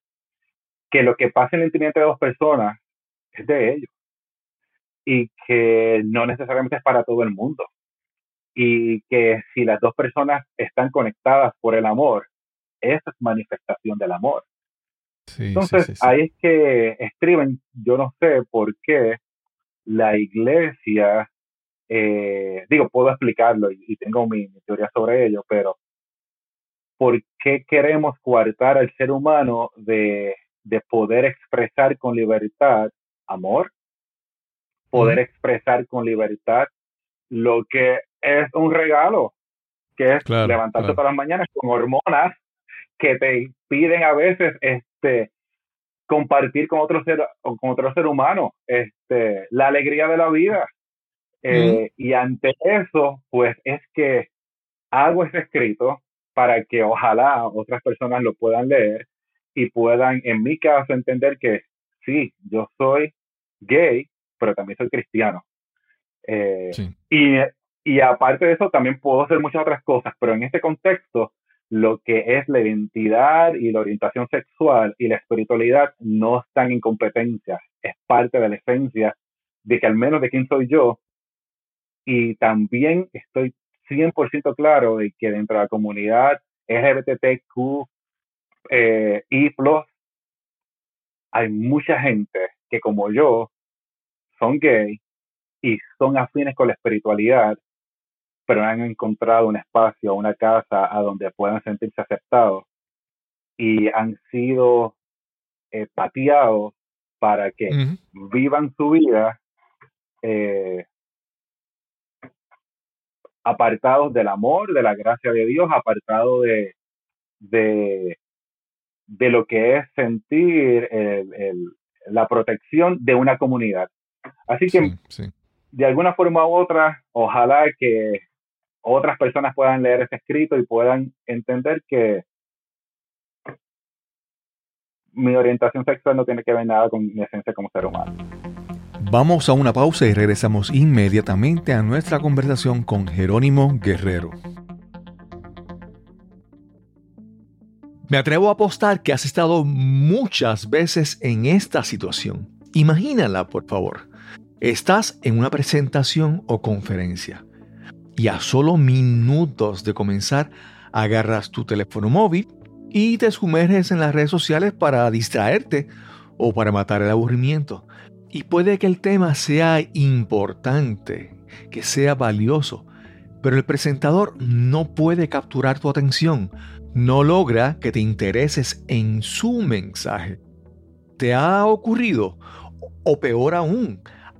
Speaker 1: que lo que pasa en el intimidad de dos personas es de ellos y que no necesariamente es para todo el mundo. Y que si las dos personas están conectadas por el amor, esa es manifestación del amor. Entonces, ahí es que escriben, yo no sé por qué la iglesia eh, digo, puedo explicarlo y, tengo mi, teoría sobre ello, pero ¿por qué queremos coartar al ser humano de, de poder expresar con libertad amor? Poder expresar con libertad lo que es un regalo, que es levantarte todas las mañanas con hormonas que te piden a veces este compartir con otro ser con otro ser humano este la alegría de la vida. Eh, y ante eso, pues es que hago ese escrito para que ojalá otras personas lo puedan leer y puedan, en mi caso, entender que sí, yo soy gay, pero también soy cristiano. Eh, y, y aparte de eso, también puedo hacer muchas otras cosas, pero en este contexto, lo que es la identidad y la orientación sexual y la espiritualidad no están en competencia, es parte de la esencia de que al menos de quién soy yo y también estoy 100% claro de que dentro de la comunidad LGBTQ eh, y plus hay mucha gente que como yo son gay y son afines con la espiritualidad, pero han encontrado un espacio, una casa a donde puedan sentirse aceptados y han sido eh, pateados para que vivan su vida eh, apartados del amor, de la gracia de Dios, apartados de, de, de lo que es sentir la protección de una comunidad. Así que, de alguna forma u otra, ojalá que otras personas puedan leer ese escrito y puedan entender que mi orientación sexual no tiene que ver nada con mi esencia como ser humano.
Speaker 2: Vamos a una pausa y regresamos inmediatamente a nuestra conversación con Jerónimo Guerrero. Me atrevo a apostar que has estado muchas veces en esta situación. Imagínala, por favor. Estás en una presentación o conferencia y a solo minutos de comenzar agarras tu teléfono móvil y te sumerges en las redes sociales para distraerte o para matar el aburrimiento. Y puede que el tema sea importante, que sea valioso, pero el presentador no puede capturar tu atención, no logra que te intereses en su mensaje. ¿Te ha ocurrido? O peor aún,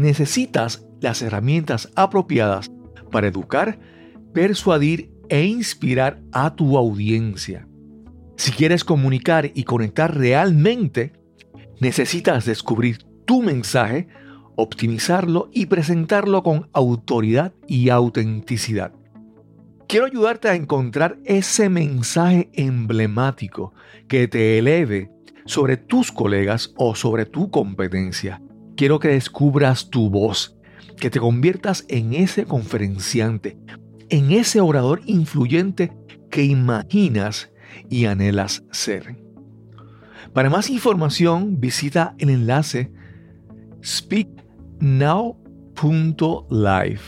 Speaker 2: necesitas las herramientas apropiadas para educar, persuadir e inspirar a tu audiencia. Si quieres comunicar y conectar realmente, necesitas descubrir tu mensaje, optimizarlo y presentarlo con autoridad y autenticidad. Quiero ayudarte a encontrar ese mensaje emblemático que te eleve sobre tus colegas o sobre tu competencia Quiero que descubras tu voz, que te conviertas en ese conferenciante, en ese orador influyente que imaginas y anhelas ser. Para más información, visita el enlace speaknow.live.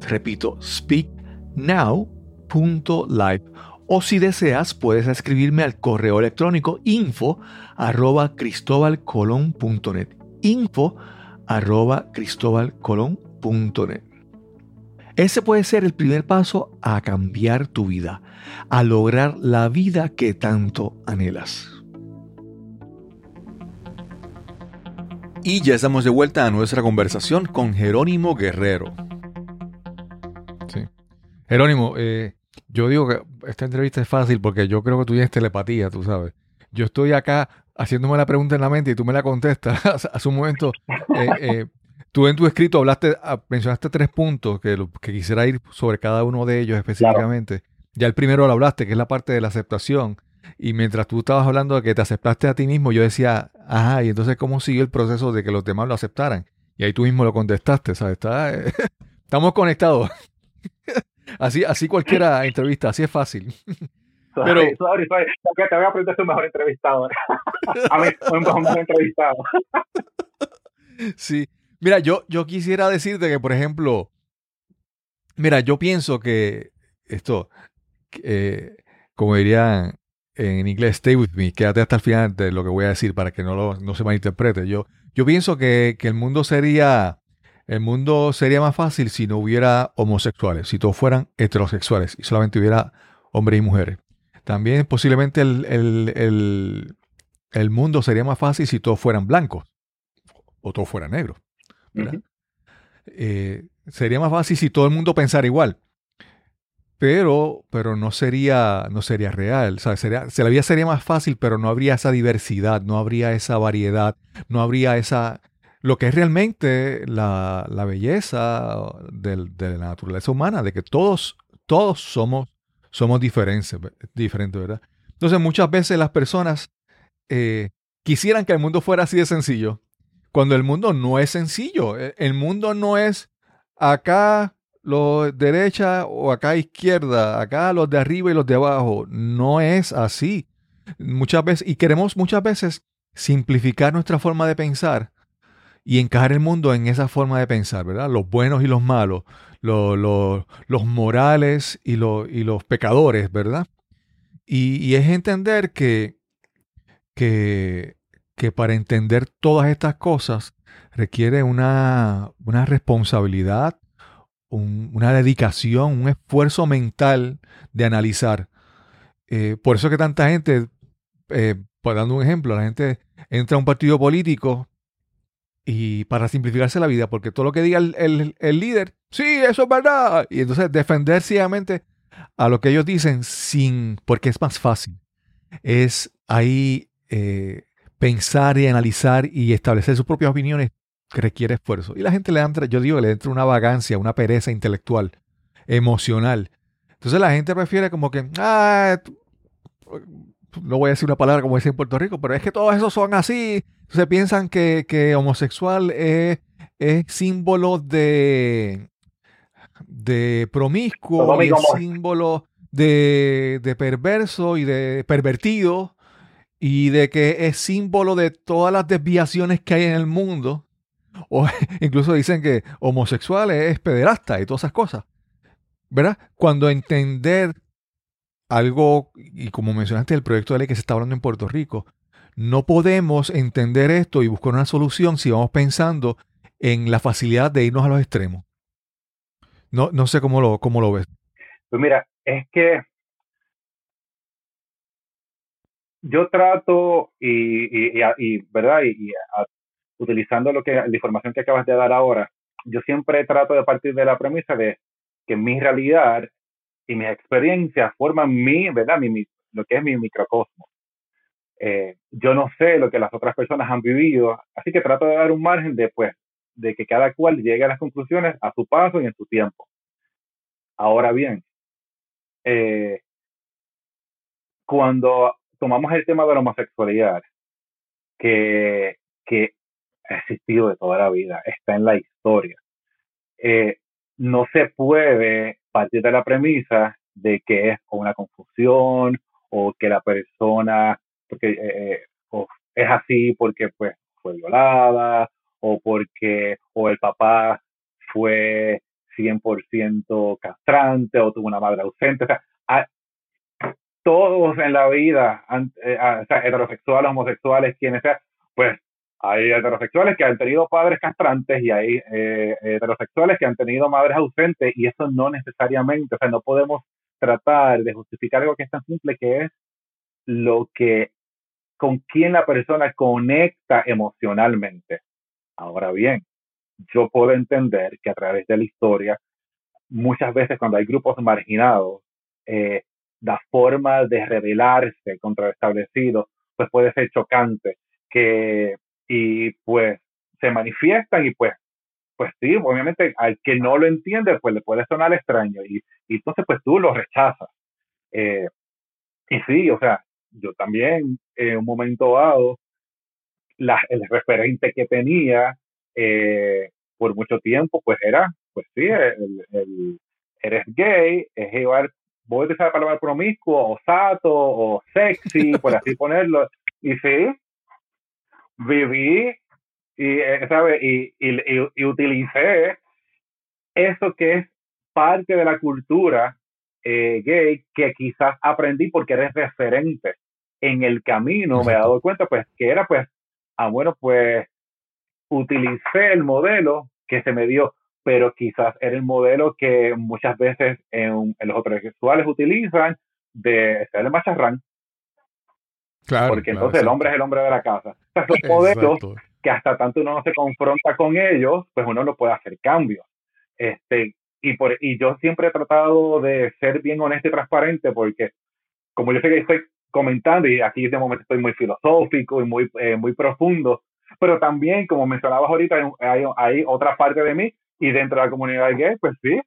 Speaker 2: Repito, speaknow.live. O si deseas, puedes escribirme al correo electrónico info arroba cristobalcolon.net info arroba cristobalcolón.net. Ese puede ser el primer paso a cambiar tu vida, a lograr la vida que tanto anhelas. Y ya estamos de vuelta a nuestra conversación con Jerónimo Guerrero. Sí. Jerónimo, eh, yo digo que esta entrevista es fácil porque yo creo que tú tienes telepatía, tú sabes. Yo estoy acá haciéndome la pregunta en la mente y tú me la contestas [LAUGHS] hace un momento. Eh, eh, tú en tu escrito hablaste, ah, mencionaste tres puntos que, que quisiera ir sobre cada uno de ellos específicamente. Ya el primero lo hablaste, que es la parte de la aceptación. Y mientras tú estabas hablando de que te aceptaste a ti mismo, yo decía, ajá, y entonces cómo siguió el proceso de que los demás lo aceptaran. Y ahí tú mismo lo contestaste, ¿sabes? [LAUGHS] estamos conectados. [LAUGHS] así, así cualquiera entrevista, así es fácil.
Speaker 1: Pero, sorry, sorry, te voy a preguntar tu mejor entrevistador. [LAUGHS] a mí, un mejor entrevistado. [LAUGHS]
Speaker 2: sí. Mira, yo, yo quisiera decirte que, por ejemplo, mira, yo pienso que esto, eh, como dirían en inglés, stay with me, quédate hasta el final de lo que voy a decir para que no, lo, no se malinterprete. Yo, yo pienso que, que el mundo sería, el mundo sería más fácil si no hubiera homosexuales, si todos fueran heterosexuales y solamente hubiera hombres y mujeres. También posiblemente el, mundo sería más fácil si todos fueran blancos o todos fueran negros. Eh, sería más fácil si todo el mundo pensara igual. Pero, pero no sería, no sería real. O sea, sería, se la vida sería más fácil, pero no habría esa diversidad, no habría esa variedad, no habría esa, lo que es realmente la, belleza de la naturaleza humana, de que todos, todos somos somos diferentes, diferentes, ¿verdad? Entonces muchas veces las personas eh, quisieran que el mundo fuera así de sencillo, cuando el mundo no es sencillo. E, el mundo no es acá los derecha o acá izquierda, acá los de arriba y los de abajo. No es así. Muchas veces, y queremos muchas veces simplificar nuestra forma de pensar y encajar el mundo en esa forma de pensar, ¿verdad? Los buenos y los malos, los morales y, y, los pecadores, ¿verdad? Y, es entender que, que, que, para entender todas estas cosas requiere una, una responsabilidad, una dedicación, un esfuerzo mental de analizar. Eh, por eso que tanta gente, eh, dando un ejemplo, la gente entra a un partido político y para simplificarse la vida, porque todo lo que diga el, líder, sí, eso es verdad. Y entonces defender ciegamente a lo que ellos dicen sin, porque es más fácil. Es ahí eh, pensar y analizar y establecer sus propias opiniones requiere esfuerzo. Y la gente le entra, yo digo que le entra una vagancia, una pereza intelectual, emocional. Entonces la gente prefiere como que, ah, no voy a decir una palabra como dice en Puerto Rico, pero es que todos esos son así. Entonces piensan que, que homosexual es, es símbolo de, de promiscuo, es símbolo de, de perverso y de pervertido y de que es símbolo de todas las desviaciones que hay en el mundo. O [LAUGHS] incluso dicen que homosexual es pederasta y todas esas cosas. ¿Verdad? Cuando entender algo, y como mencionaste el proyecto de ley que se está hablando en Puerto Rico, no podemos entender esto y buscar una solución si vamos pensando en la facilidad de irnos a los extremos. No, no sé cómo lo, cómo lo ves.
Speaker 1: Pues mira, es que yo trato y, verdad y, utilizando lo que la información que acabas de dar ahora yo siempre trato de partir de la premisa de que mi realidad y mis experiencias forman mi verdad mi, lo que es mi microcosmos eh, yo no sé lo que las otras personas han vivido así que trato de dar un margen después de que cada cual llegue a las conclusiones a su paso y en su tiempo. Ahora bien eh, cuando tomamos el tema de la homosexualidad, que, que ha existido de toda la vida, está en la historia, eh, no se puede partir de la premisa de que es una confusión o que la persona porque eh, eh, es así porque pues fue violada o porque o el papá fue 100% castrante o tuvo una madre ausente. O sea, todos en la vida, eh, ah, heterosexuales, homosexuales, quienes sean, pues hay heterosexuales que han tenido padres castrantes y hay heterosexuales que han tenido madres ausentes y eso no necesariamente, o sea, no podemos tratar de justificar algo que es tan simple que es lo que, con quien la persona conecta emocionalmente. Ahora bien, yo puedo entender que a través de la historia, muchas veces cuando hay grupos marginados, eh, la forma de rebelarse contra lo establecido, pues puede ser chocante, que, y pues se manifiestan y pues, pues sí, obviamente al que no lo entiende, pues le puede sonar extraño y, y entonces pues tú lo rechazas. Eh, y sí, o sea, yo también en un momento dado, la, el referente que tenía eh, por mucho tiempo, pues era, pues sí, el, el eres gay, es igual voy a utilizar la palabra promiscuo, o sato, o sexy, por así [LAUGHS] ponerlo. Y sí, viví y, eh, ¿sabe? Y, y, y, utilicé eso que es parte de la cultura eh, gay que quizás aprendí porque eres referente en el camino, me he dado cuenta pues que era pues, ah bueno pues utilicé el modelo que se me dio pero quizás era el modelo que muchas veces en, los otros sexuales utilizan de ser el macharrán. Claro, porque entonces el hombre es el hombre de la casa. O son modelos que hasta tanto uno no se confronta con ellos, pues uno no puede hacer cambios. Este, y, por, y yo siempre he tratado de ser bien honesto y transparente porque como yo sé que estoy comentando y aquí de momento estoy muy filosófico y muy, eh, muy profundo, pero también, como mencionabas ahorita, hay, hay, otra parte de mí y dentro de la comunidad gay, pues sí,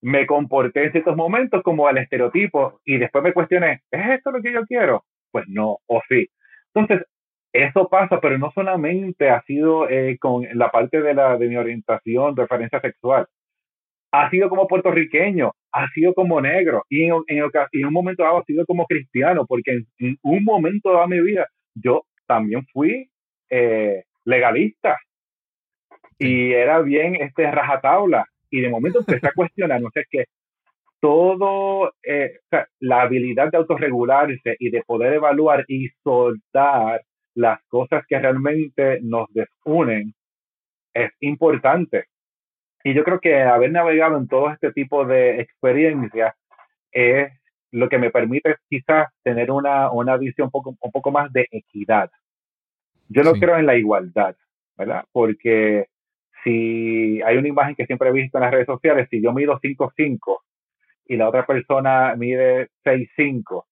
Speaker 1: me comporté en ciertos momentos como el estereotipo y después me cuestioné, ¿es esto lo que yo quiero? Pues no, o sí. Entonces, eso pasa, pero no solamente ha sido eh, con la parte de, la, de mi orientación, referencia sexual. Ha sido como puertorriqueño, ha sido como negro y en, en, un momento dado ha sido como cristiano, porque en, un momento dado de mi vida yo también fui eh, legalista y era bien este rajatabla y de momento empecé a [LAUGHS] cuestionar, no sé qué, todo, eh, la habilidad de autorregularse y de poder evaluar y soltar las cosas que realmente nos desunen es importante. Y yo creo que haber navegado en todo este tipo de experiencias es lo que me permite quizás tener una, una visión un poco, un poco más de equidad. Yo no creo en la igualdad, ¿verdad? Porque si hay una imagen que siempre he visto en las redes sociales, si yo mido 5'5 y la otra persona mide 6'5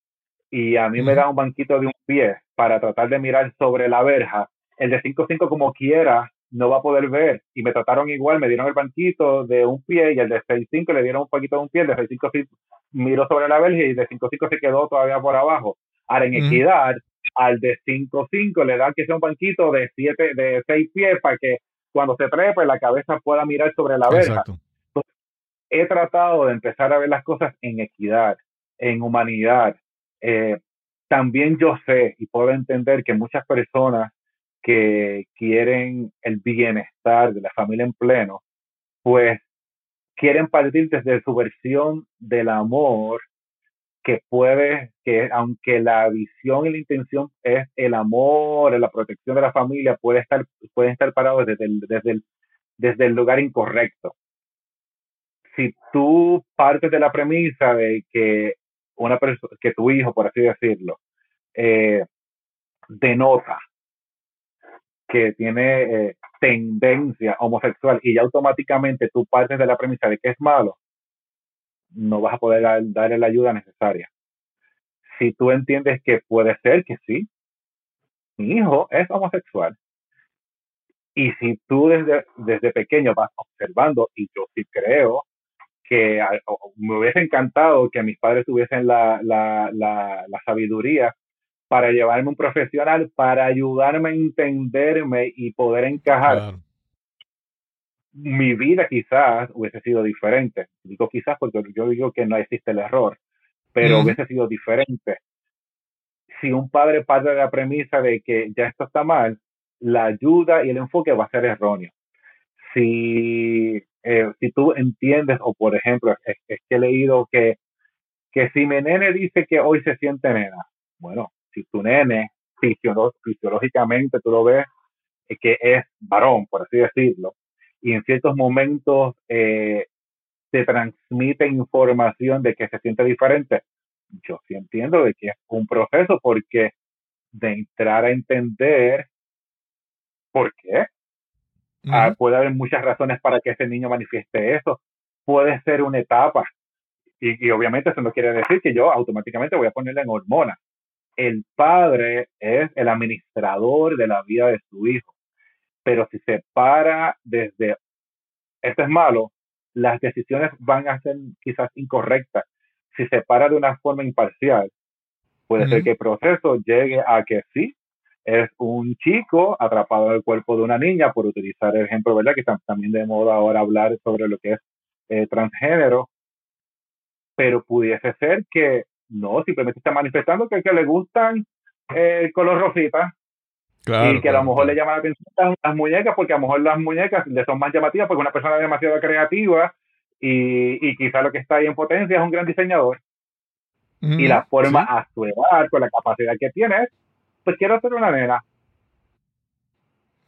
Speaker 1: y a mí me da un banquito de un pie para tratar de mirar sobre la verja, el de 5'5 como quiera no va a poder ver. Y me trataron igual, me dieron el banquito de un pie y el de 6'5 le dieron un poquito de un pie, el de 6'5 sí miró sobre la verja y el de 5'5 se quedó todavía por abajo. Ahora en equidad, al de 5'5 le dan que sea un banquito de siete, de 6 pies para que cuando se trepe la cabeza pueda mirar sobre la verja. he tratado de empezar a ver las cosas en equidad, en humanidad. Eh, también yo sé y puedo entender que muchas personas que quieren el bienestar de la familia en pleno, pues quieren partir desde su versión del amor que puede, que aunque la visión y la intención es el amor, la protección de la familia, puede estar, pueden estar parados desde el, desde el, desde el lugar incorrecto. Si tú partes de la premisa de que una persona, que tu hijo, por así decirlo, eh, denota que tiene eh, tendencia homosexual y ya automáticamente tú partes de la premisa de que es malo, no vas a poder darle la ayuda necesaria. Si tú entiendes que puede ser que sí, mi hijo es homosexual, y si tú desde, desde pequeño vas observando, y yo sí creo que me hubiese encantado que mis padres tuviesen la, la, la sabiduría para llevarme un profesional, para ayudarme a entenderme y poder encajar. Mi vida quizás hubiese sido diferente. Digo quizás porque yo digo que no existe el error, pero hubiese sido diferente. Si un padre parte de la premisa de que ya esto está mal, la ayuda y el enfoque va a ser erróneo. Si, eh, si tú entiendes, o por ejemplo, es, que he leído que, que si mi nene dice que hoy se siente nena, bueno, si tu nene fisiológicamente tú lo ves eh, que es varón, por así decirlo, y en ciertos momentos eh, te transmite información de que se siente diferente, yo sí entiendo de que es un proceso porque de entrar a entender por qué. Ah, puede haber muchas razones para que ese niño manifieste eso. Puede ser una etapa. Y, y, obviamente eso no quiere decir que yo automáticamente voy a ponerle en hormonas el padre es el administrador de la vida de su hijo. Pero si se para desde, esto es malo, las decisiones van a ser quizás incorrectas. Si se para de una forma imparcial, puede ser que el proceso llegue a que sí, es un chico atrapado en el cuerpo de una niña, por utilizar el ejemplo, ¿verdad? Que también de moda ahora hablar sobre lo que es eh, transgénero, pero pudiese ser que no, simplemente está manifestando que, que le gustan eh, el color rosita. y que a lo mejor le llama la atención las, muñecas, porque a lo mejor las muñecas le son más llamativas, porque una persona demasiado creativa y, y quizá lo que está ahí en potencia es un gran diseñador. y la forma a su edad, con la capacidad que tiene, pues quiero ser una nena.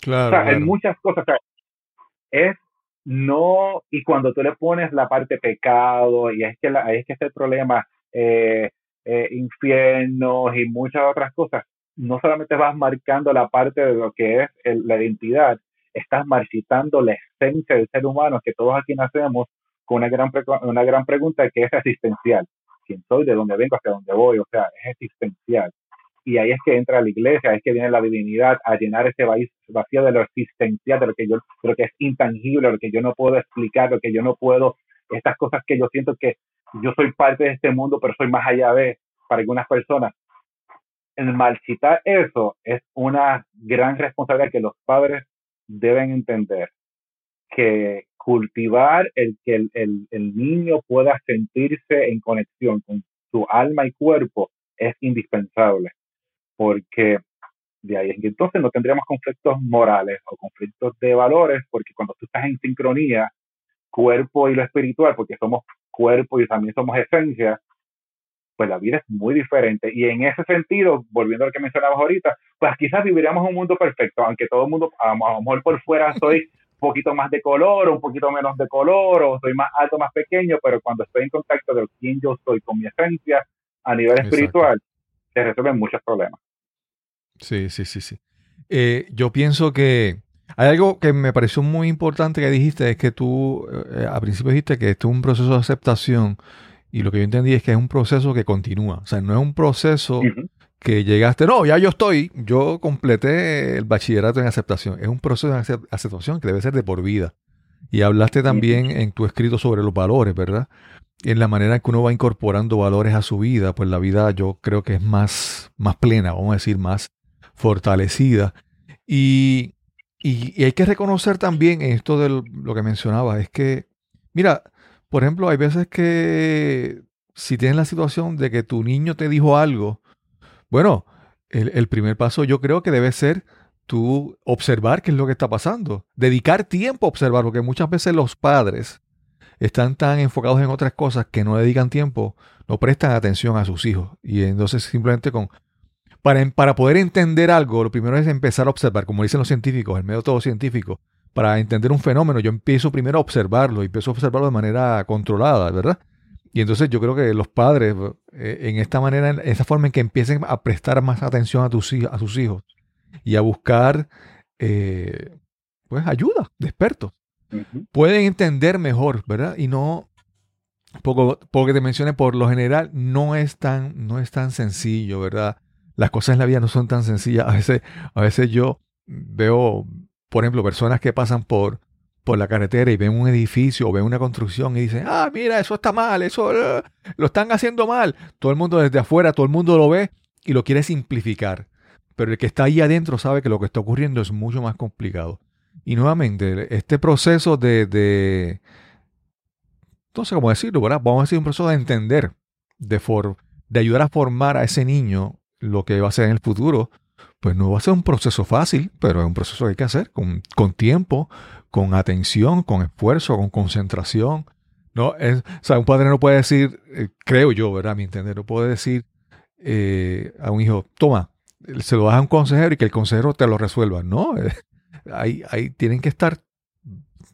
Speaker 1: Claro. O sea, hay muchas cosas. es no, y cuando tú le pones la parte pecado, y es que la, es que es el problema, eh, eh, infiernos y muchas otras cosas, no solamente vas marcando la parte de lo que es la identidad, estás marchitando la esencia del ser humano que todos aquí nacemos con una gran, una gran pregunta que es existencial. ¿Quién soy? ¿De dónde vengo? ¿Hacia dónde voy? O sea, es existencial. Y ahí es que entra la iglesia, es que viene la divinidad a llenar ese vacío de lo existencial, de lo que yo, que es intangible, lo que yo no puedo explicar, lo que yo no puedo, estas cosas que yo siento que yo soy parte de este mundo, pero soy más allá de, para algunas personas. El marchitar eso es una gran responsabilidad que los padres deben entender, que cultivar el que el, el, el niño pueda sentirse en conexión con su alma y cuerpo es indispensable, porque de ahí entonces no tendríamos conflictos morales o conflictos de valores, porque cuando tú estás en sincronía, cuerpo y lo espiritual, porque somos cuerpo y también somos esencia, pues la vida es muy diferente. Y en ese sentido, volviendo a lo que mencionabas ahorita, pues quizás viviríamos un mundo perfecto, aunque todo el mundo, a lo mejor por fuera soy [LAUGHS] un poquito más de color, o un poquito menos de color, o soy más alto, más pequeño, pero cuando estoy en contacto de quién yo soy con mi esencia a nivel espiritual, se resuelven muchos problemas.
Speaker 2: Sí, sí, sí, sí. Eh, yo pienso que hay algo que me pareció muy importante que dijiste, es que tú eh, al principio dijiste que esto es un proceso de aceptación y lo que yo entendí es que es un proceso que continúa, o sea, no es un proceso que llegaste, no, ya yo estoy, yo completé el bachillerato en aceptación. Es un proceso de aceptación que debe ser de por vida. Y hablaste también en tu escrito sobre los valores, ¿verdad? En la manera en que uno va incorporando valores a su vida, pues la vida yo creo que es más, más plena, vamos a decir, más fortalecida. Y, y, hay que reconocer también esto de lo que mencionaba, es que, mira, por ejemplo, hay veces que si tienes la situación de que tu niño te dijo algo, bueno, el, primer paso yo creo que debe ser tú observar qué es lo que está pasando, dedicar tiempo a observar, porque muchas veces los padres están tan enfocados en otras cosas que no dedican tiempo, no prestan atención a sus hijos. Y entonces simplemente con... Para, para poder entender algo, lo primero es empezar a observar, como dicen los científicos, el método científico. Para entender un fenómeno, yo empiezo primero a observarlo y empiezo a observarlo de manera controlada, ¿verdad? Y entonces yo creo que los padres, eh, en esta manera, en esa forma en que empiecen a prestar más atención a, tus, a sus hijos y a buscar eh, pues ayuda de expertos, pueden entender mejor, ¿verdad? Y no, poco, poco que te mencione, por lo general no es tan, no es tan sencillo, ¿verdad? Las cosas en la vida no son tan sencillas. A veces, a veces yo veo, por ejemplo, personas que pasan por por la carretera y ven un edificio o ven una construcción y dicen, ah, mira, eso está mal, eso uh, lo están haciendo mal. Todo el mundo desde afuera, todo el mundo lo ve y lo quiere simplificar. Pero el que está ahí adentro sabe que lo que está ocurriendo es mucho más complicado. Y nuevamente, este proceso de, de no sé cómo decirlo, ¿verdad? Vamos a decir un proceso de entender, de, for, de ayudar a formar a ese niño lo que va a ser en el futuro, pues no va a ser un proceso fácil, pero es un proceso que hay que hacer con, con tiempo, con atención, con esfuerzo, con concentración. No, es, o sea, un padre no puede decir, eh, creo yo, ¿verdad? A mi no puede decir eh, a un hijo, toma, se lo das a un consejero y que el consejero te lo resuelva. No, ahí, ahí tienen que estar.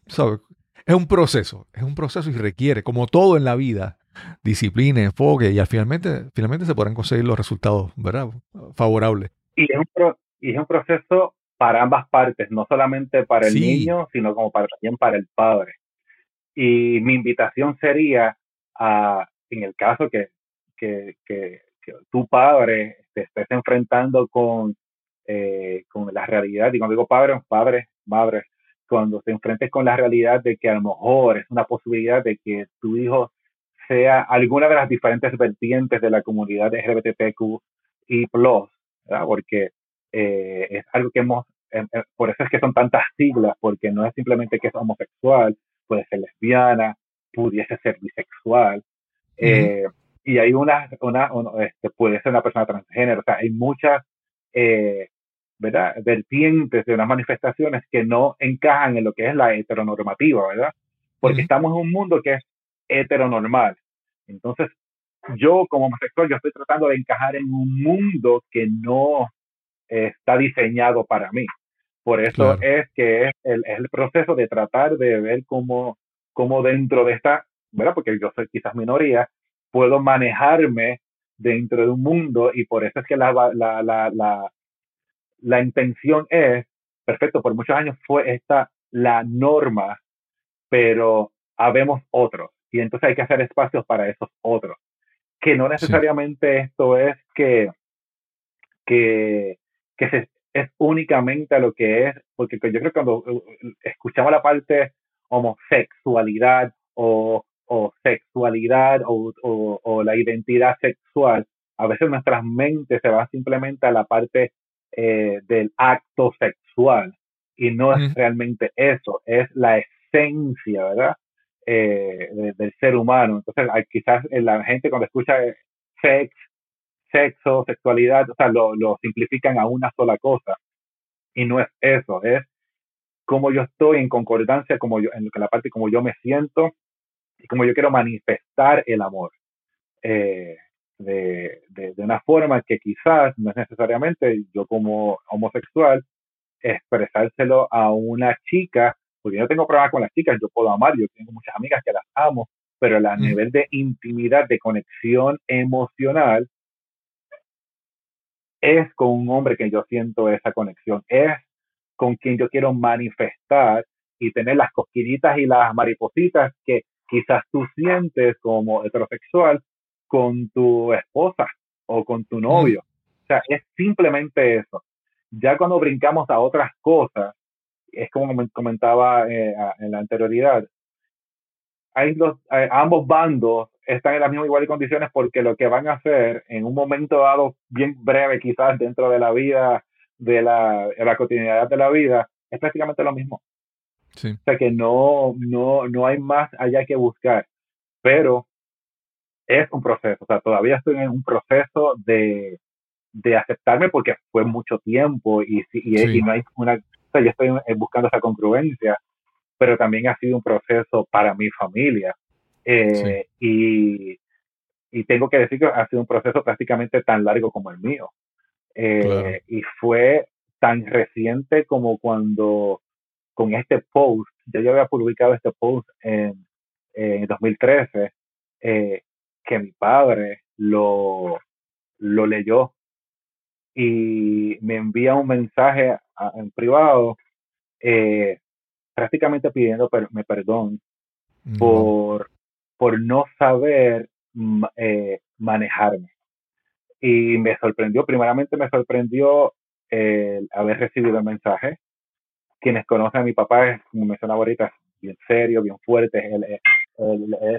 Speaker 2: Es un proceso, es un proceso y requiere, como todo en la vida, disciplina, enfoque y al finalmente, finalmente se podrán conseguir los resultados, ¿verdad? Favorables.
Speaker 1: Y es un, y es un proceso para ambas partes, no solamente para el niño, sino como para, también para el padre. Y mi invitación sería, a, en el caso que, que, que, tu padre te estés enfrentando con, eh, con la realidad, y cuando digo padre, padre, madre, cuando te enfrentes con la realidad de que a lo mejor es una posibilidad de que tu hijo sea alguna de las diferentes vertientes de la comunidad LGBTQ y plus, porque eh, es algo que hemos, em, em, por eso es que son tantas siglas, porque no es simplemente que es homosexual, puede ser lesbiana, pudiese ser bisexual, eh, y hay una, una, este, puede ser una persona transgénero, o sea, hay muchas, eh, ¿verdad? Vertientes de unas manifestaciones que no encajan en lo que es la heteronormativa, ¿verdad? Porque estamos en un mundo que es heteronormal. Entonces, yo como homosexual, yo estoy tratando de encajar en un mundo que no está diseñado para mí. Por eso es que es el, proceso de tratar de ver cómo, cómo dentro de esta, ¿verdad? Porque yo soy quizás minoría, puedo manejarme dentro de un mundo y por eso es que la, la, la, la, la intención es, perfecto, por muchos años fue esta la norma, pero habemos otros y entonces hay que hacer espacios para esos otros. Que no necesariamente esto es que, que que se, es únicamente a lo que es, porque yo creo que cuando escuchamos la parte homosexualidad o, o sexualidad o, o, la identidad sexual, a veces nuestras mentes se van simplemente a la parte eh, del acto sexual y no es realmente eso, es la esencia, ¿verdad? Eh, del ser humano. Entonces, quizás la gente cuando escucha sex sexo, sexualidad, o sea, lo, lo simplifican a una sola cosa. Y no es eso, es cómo yo estoy en concordancia como yo, en la parte como yo me siento y como yo quiero manifestar el amor. Eh, de, de, de, una forma que quizás no es necesariamente yo como homosexual expresárselo a una chica, porque yo tengo problemas con las chicas, yo puedo amar, yo tengo muchas amigas que las amo, pero a nivel de intimidad, de conexión emocional, es con un hombre que yo siento esa conexión, es con quien yo quiero manifestar y tener las cosquillitas y las maripositas que quizás tú sientes como heterosexual con tu esposa o con tu novio. O sea, es simplemente eso. Ya cuando brincamos a otras cosas, es como comentaba eh, en la anterioridad, hay los, eh, ambos bandos están en las mismas iguales condiciones porque lo que van a hacer en un momento dado, bien breve quizás dentro de la vida, de la, de la cotidianidad de la vida, es prácticamente lo mismo. Sí. O sea que no, no, no hay más allá que buscar, pero es un proceso, o sea, todavía estoy en un proceso de, de aceptarme porque fue mucho tiempo y, y, y no hay una, sea, yo estoy buscando esa congruencia, pero también ha sido un proceso para mi familia. Eh, y, y, tengo que decir que ha sido un proceso prácticamente tan largo como el mío. Eh, y fue tan reciente como cuando con este post, yo ya había publicado este post en, en 2013, eh, que mi padre lo, lo leyó y me envía un mensaje en privado eh, prácticamente pidiendo perdón por, por no saber eh, manejarme. Y me sorprendió, primeramente me sorprendió el haber recibido el mensaje. Quienes conocen a mi papá, es, como mencionaba ahorita, bien serio, bien fuerte, es,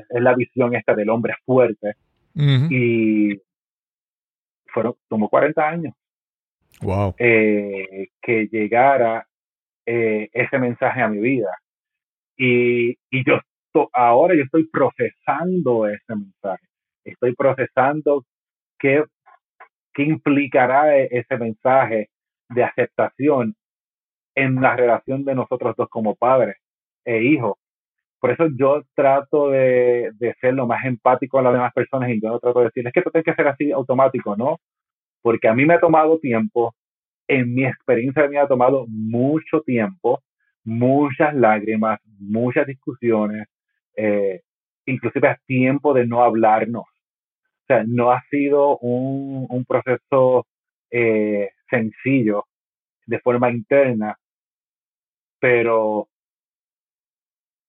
Speaker 1: es, la visión esta del hombre fuerte. Y fueron, como 40 años.
Speaker 2: Wow.
Speaker 1: Eh, que llegara eh, ese mensaje a mi vida. Y, y yo ahora yo estoy procesando ese mensaje. Estoy procesando qué, qué implicará e, ese mensaje de aceptación en la relación de nosotros dos como padres e hijos. Por eso yo trato de, de ser lo más empático a las demás personas y yo no trato de decirles que esto tiene que ser así automático, ¿no? Porque a mí me ha tomado tiempo, en mi experiencia me ha tomado mucho tiempo, muchas lágrimas, muchas discusiones, eh, inclusive a tiempo de no hablarnos. O sea, no ha sido un, proceso eh, sencillo de forma interna, pero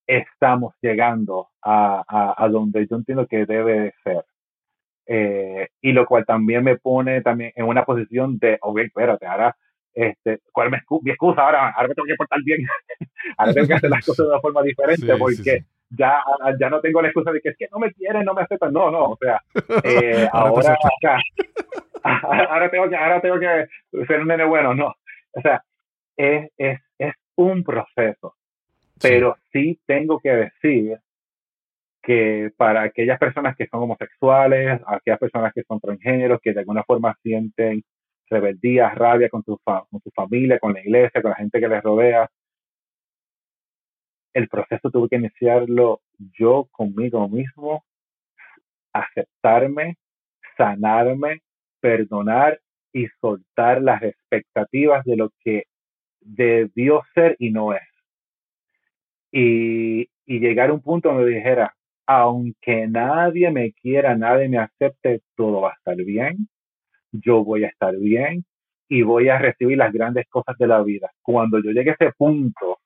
Speaker 1: estamos llegando a, a, a donde yo entiendo que debe ser. Eh, y lo cual también me pone también en una posición de, ok, espérate, ahora, este, ¿cuál es mi excusa? Ahora, ahora me tengo que portar bien, [LAUGHS] ahora tengo que hacer las cosas de una forma diferente [LAUGHS] porque Ya, ya no tengo la excusa de que es que no me quieren, no me aceptan, no, no, o sea, eh, [LAUGHS] ahora, ahora, tengo que, ahora tengo que ser un nene bueno, no, o sea, es, es, es un proceso, pero sí tengo que decir que para aquellas personas que son homosexuales, aquellas personas que son transgéneros, que de alguna forma sienten rebeldía, rabia con su, con su familia, con la iglesia, con la gente que les rodea, el proceso tuve que iniciarlo yo conmigo mismo, aceptarme, sanarme, perdonar y soltar las expectativas de lo que debió ser y no es. Y, y llegar a un punto donde dijera, aunque nadie me quiera, nadie me acepte, todo va a estar bien, yo voy a estar bien y voy a recibir las grandes cosas de la vida. Cuando yo llegue a ese punto,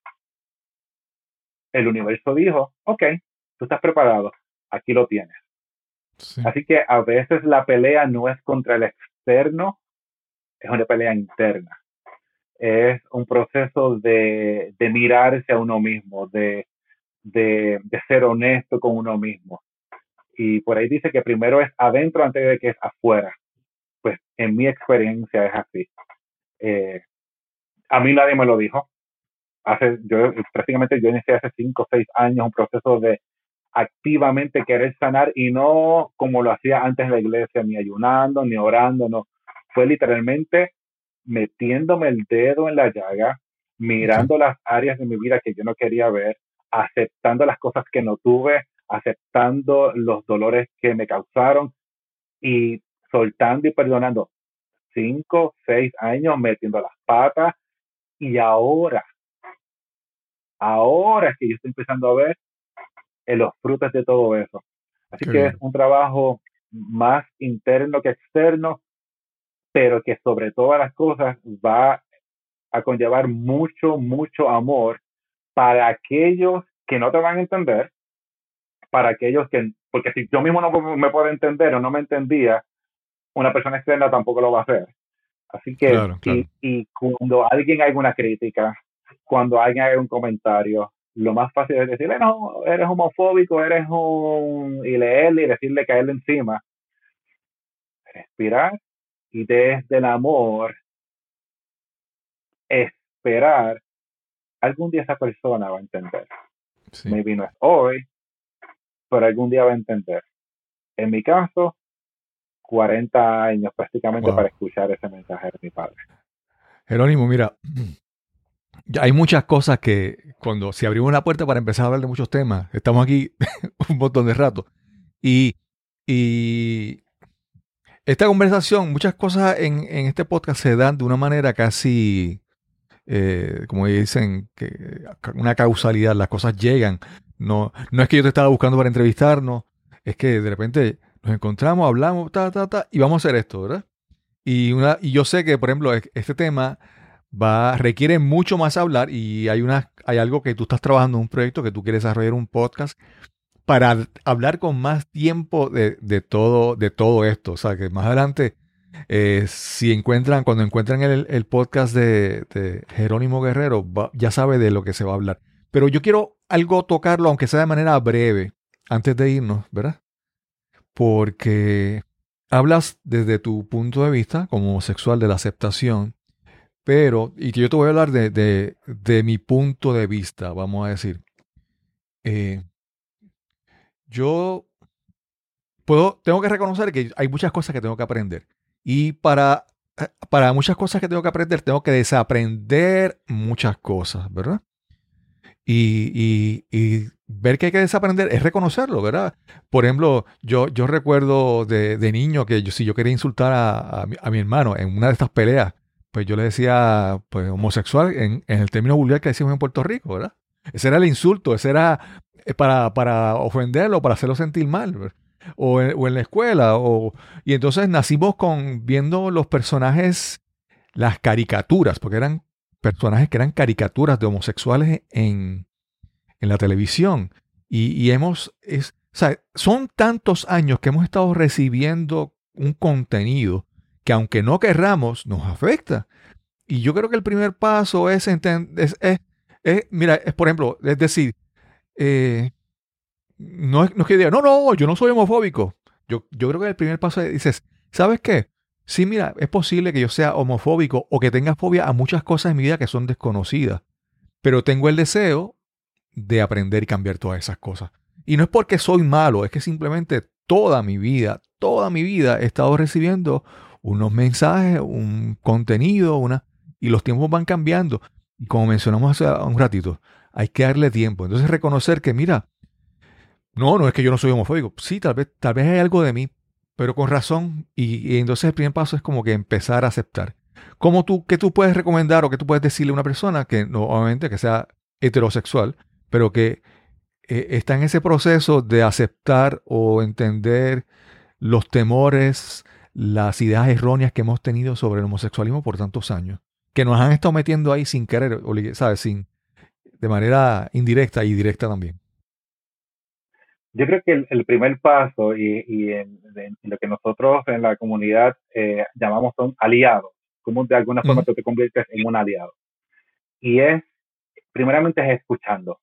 Speaker 1: el universo dijo, ok, tú estás preparado, aquí lo tienes. Así que a veces la pelea no es contra el externo, es una pelea interna. Es un proceso de, de mirarse a uno mismo, de de, ser honesto con uno mismo. Y por ahí dice que primero es adentro antes de que es afuera. Pues en mi experiencia es así. Eh, a mí nadie me lo dijo. Hace, yo prácticamente yo inicié hace cinco o seis años un proceso de activamente querer sanar y no como lo hacía antes en la iglesia, ni ayunando, ni orando, no. Fue literalmente metiéndome el dedo en la llaga, mirando las áreas de mi vida que yo no quería ver, aceptando las cosas que no tuve, aceptando los dolores que me causaron y soltando y perdonando. Cinco, seis años metiendo las patas y ahora, ahora es que yo estoy empezando a ver los frutos de todo eso. Así que es un trabajo más interno que externo, pero que sobre todas las cosas va a conllevar mucho, mucho amor para aquellos que no te van a entender, para aquellos que, porque si yo mismo no me puedo entender o no me entendía, una persona externa tampoco lo va a hacer. Así que, Y, y, cuando alguien haga una crítica, cuando alguien haga un comentario, lo más fácil es decirle, no, eres homofóbico, eres un... y leerle y decirle caerle encima. Respirar y desde el amor esperar, algún día esa persona va a entender. Maybe no es hoy, pero algún día va a entender. En mi caso, 40 años prácticamente para escuchar ese mensaje de mi padre.
Speaker 2: Jerónimo, mira, [CLEARS THROAT] hay muchas cosas que cuando se abrió una puerta para empezar a hablar de muchos temas, estamos aquí [LAUGHS] un montón de rato. Y, y esta conversación, muchas cosas en, en, este podcast se dan de una manera casi, eh, como dicen, que una causalidad, las cosas llegan. No, no es que yo te estaba buscando para entrevistarnos, es que de repente nos encontramos, hablamos, ta, ta, ta, y vamos a hacer esto, ¿verdad? Y, una, y yo sé que, por ejemplo, este tema va, requiere mucho más hablar y hay, una, hay algo que tú estás trabajando un proyecto que tú quieres desarrollar un podcast para hablar con más tiempo de, de todo, de todo esto. O sea, que más adelante, eh, si encuentran, cuando encuentran el, podcast de, de, Jerónimo Guerrero, ya sabe de lo que se va a hablar. Pero yo quiero algo tocarlo, aunque sea de manera breve, antes de irnos, ¿verdad? Porque hablas desde tu punto de vista como homosexual de la aceptación pero, y que yo te voy a hablar de, de, mi punto de vista, vamos a decir. Eh, yo puedo, tengo que reconocer que hay muchas cosas que tengo que aprender. Y para, para muchas cosas que tengo que aprender, tengo que desaprender muchas cosas, ¿verdad? Y, y, y, ver que hay que desaprender es reconocerlo, ¿verdad? Por ejemplo, yo, yo recuerdo de, de niño que yo, si yo quería insultar a, a mi hermano en una de estas peleas, pues yo le decía, pues homosexual en, el término vulgar que decimos en Puerto Rico, ¿verdad? Ese era el insulto, ese era eh, para, para ofenderlo, para hacerlo sentir mal, o en, o en, la escuela, o, y entonces nacimos con viendo los personajes, las caricaturas, porque eran personajes que eran caricaturas de homosexuales en, en la televisión. Y, y hemos, es, o sea, son tantos años que hemos estado recibiendo un contenido que aunque no querramos, nos afecta. Y yo creo que el primer paso es, es, es, mira, es por ejemplo, es decir, eh, no, es, no que diga, no, no, yo no soy homofóbico. Yo, yo creo que el primer paso es, dices, ¿sabes qué? Sí, mira, es posible que yo sea homofóbico o que tenga fobia a muchas cosas en mi vida que son desconocidas, pero tengo el deseo de aprender y cambiar todas esas cosas. Y no es porque soy malo, es que simplemente toda mi vida, toda mi vida he estado recibiendo unos mensajes, un contenido, una, y los tiempos van cambiando. Y como mencionamos hace un ratito, hay que darle tiempo. Entonces reconocer que, mira, no, no es que yo no soy homofóbico. Sí, tal vez, tal vez hay algo de mí, pero con razón. Y, entonces el primer paso es como que empezar a aceptar. ¿Cómo tú, qué tú puedes recomendar o qué tú puedes decirle a una persona que, no, obviamente, que sea heterosexual, pero que eh, está en ese proceso de aceptar o entender los temores, las ideas erróneas que hemos tenido sobre el homosexualismo por tantos años, que nos han estado metiendo ahí sin querer, ¿sabes? Sin, de manera indirecta y directa también.
Speaker 1: Yo creo que el, primer paso y, y en, lo que nosotros en la comunidad eh, llamamos son aliados, como de alguna forma tú te conviertes en un aliado. Y es, primeramente es escuchando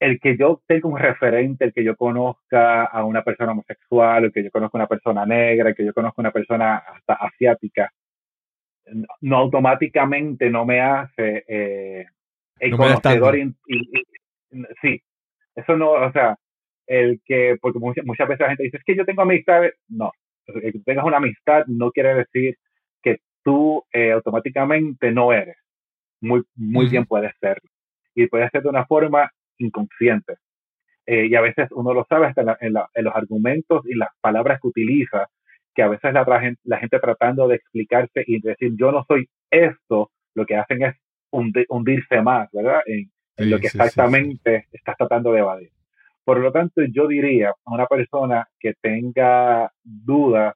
Speaker 1: el que yo tenga un referente, el que yo conozca a una persona homosexual, el que yo conozca a una persona negra, el que yo conozca a una persona hasta asiática, no automáticamente no me hace eh, el conocedor. sí, eso no, o sea, el que, porque muchas, muchas veces la gente dice, es que yo tengo amistades. No, el que tengas una amistad no quiere decir que tú eh, automáticamente no eres. Muy, muy bien puede ser. Y puede ser de una forma inconsciente. Eh, y a veces uno lo sabe hasta en, los argumentos y las palabras que utiliza, que a veces la, la gente tratando de explicarse y decir yo no soy esto, lo que hacen es hundirse más, ¿verdad? En, lo que exactamente estás tratando de evadir. Por lo tanto, yo diría a una persona que tenga dudas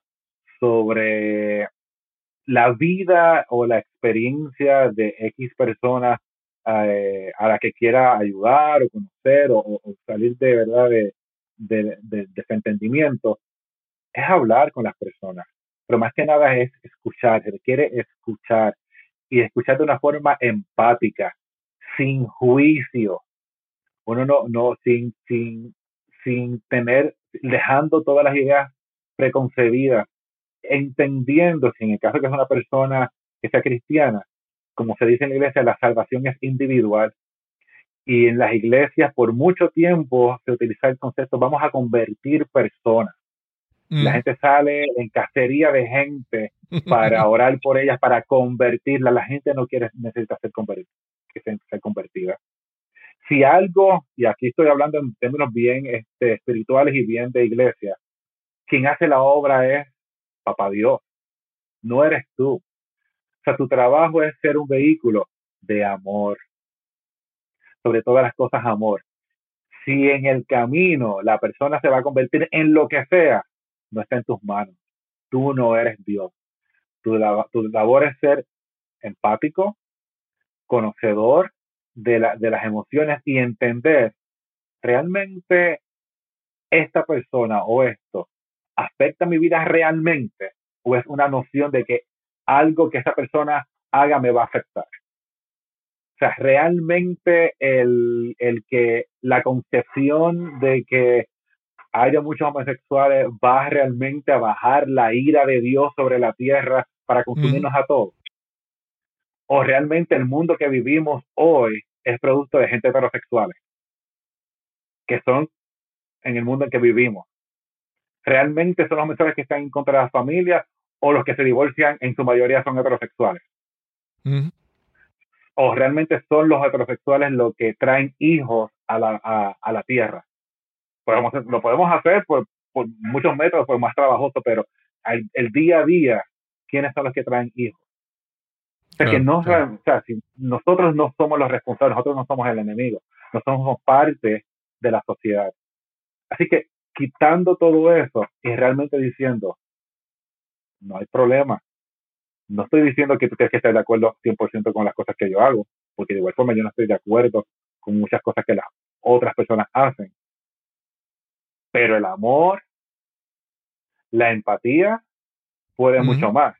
Speaker 1: sobre la vida o la experiencia de X personas eh, a la que quiera ayudar o conocer o, salir de verdad de, de, de, desentendimiento, es hablar con las personas. pero más que nada es escuchar, se requiere escuchar y escuchar de una forma empática, sin juicio. Uno no, no, sin, sin, sin tener, dejando todas las ideas preconcebidas, entendiendo si en el caso que es una persona que sea cristiana, como se dice en la iglesia, la salvación es individual. Y en las iglesias por mucho tiempo se utiliza el concepto, vamos a convertir personas. La mm. gente sale en cacería de gente [LAUGHS] para orar por ellas, para convertirla. La gente no quiere, necesita ser, convertida, que convertida. Si algo, y aquí estoy hablando en términos bien este, espirituales y bien de iglesia, quien hace la obra es Papá Dios, no eres tú. O sea, tu trabajo es ser un vehículo de amor. Sobre todas las cosas, amor. Si en el camino la persona se va a convertir en lo que sea, no está en tus manos. Tú no eres Dios. Tu, tu labor es ser empático, conocedor de, la, de las emociones y entender realmente esta persona o esto afecta mi vida realmente o es una noción de que algo que esa persona haga me va a afectar. O sea, realmente el, el que la concepción de que haya muchos homosexuales va realmente a bajar la ira de Dios sobre la tierra para consumirnos a todos. O realmente el mundo que vivimos hoy es producto de gente heterosexuales, que son en el mundo en que vivimos. Realmente son los mensajes que están en contra de las familias o los que se divorcian en su mayoría son heterosexuales. O realmente son los heterosexuales los que traen hijos a la, a la tierra podemos, lo podemos hacer por, por muchos métodos, por más trabajoso, pero el, día a día, ¿quiénes son los que traen hijos? O sea, que no, o sea, si nosotros no somos los responsables, nosotros no somos el enemigo, nosotros somos parte de la sociedad. Así que quitando todo eso y realmente diciendo, no hay problema. No estoy diciendo que tú tienes que estar de acuerdo 100% con las cosas que yo hago, porque de igual forma yo no estoy de acuerdo con muchas cosas que las otras personas hacen. Pero el amor, la empatía, puede mucho más.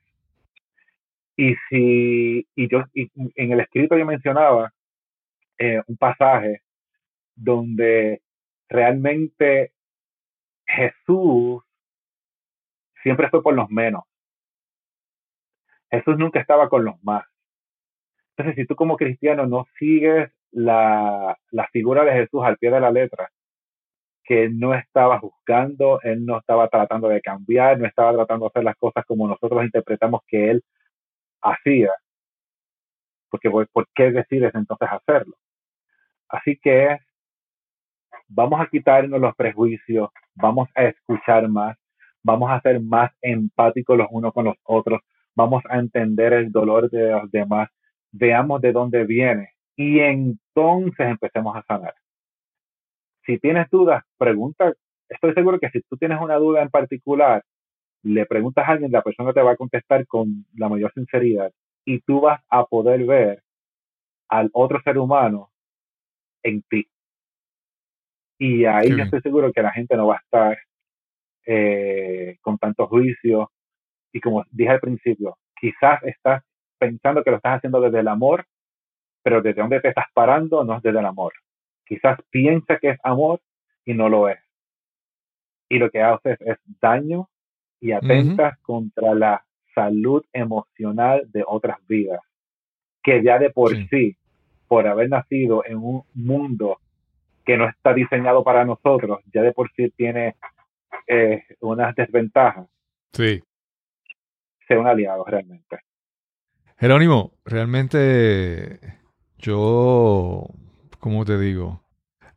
Speaker 1: Y si, y yo, en el escrito yo mencionaba eh, un pasaje donde realmente Jesús siempre fue por los menos. Jesús nunca estaba con los más. Entonces, si tú como cristiano no sigues la, la figura de Jesús al pie de la letra, que no estaba juzgando, él no estaba tratando de cambiar, no estaba tratando de hacer las cosas como nosotros interpretamos que él hacía. Porque, ¿por qué decides entonces hacerlo? Así que vamos a quitarnos los prejuicios, vamos a escuchar más, vamos a ser más empáticos los unos con los otros, vamos a entender el dolor de los demás, veamos de dónde viene y entonces empecemos a sanar. Si tienes dudas, pregunta. Estoy seguro que si tú tienes una duda en particular, le preguntas a alguien, la persona te va a contestar con la mayor sinceridad y tú vas a poder ver al otro ser humano en ti. Y ahí yo estoy seguro que la gente no va a estar eh, con tanto juicio. Y como dije al principio, quizás estás pensando que lo estás haciendo desde el amor, pero desde donde te estás parando no es desde el amor. Quizás piensa que es amor y no lo es. Y lo que haces es daño y atentas contra la salud emocional de otras vidas, que ya de por sí. por haber nacido en un mundo que no está diseñado para nosotros, ya de por sí tiene eh, unas desventajas.
Speaker 2: Sí.
Speaker 1: Sea un aliado realmente.
Speaker 2: Jerónimo, realmente yo como te digo,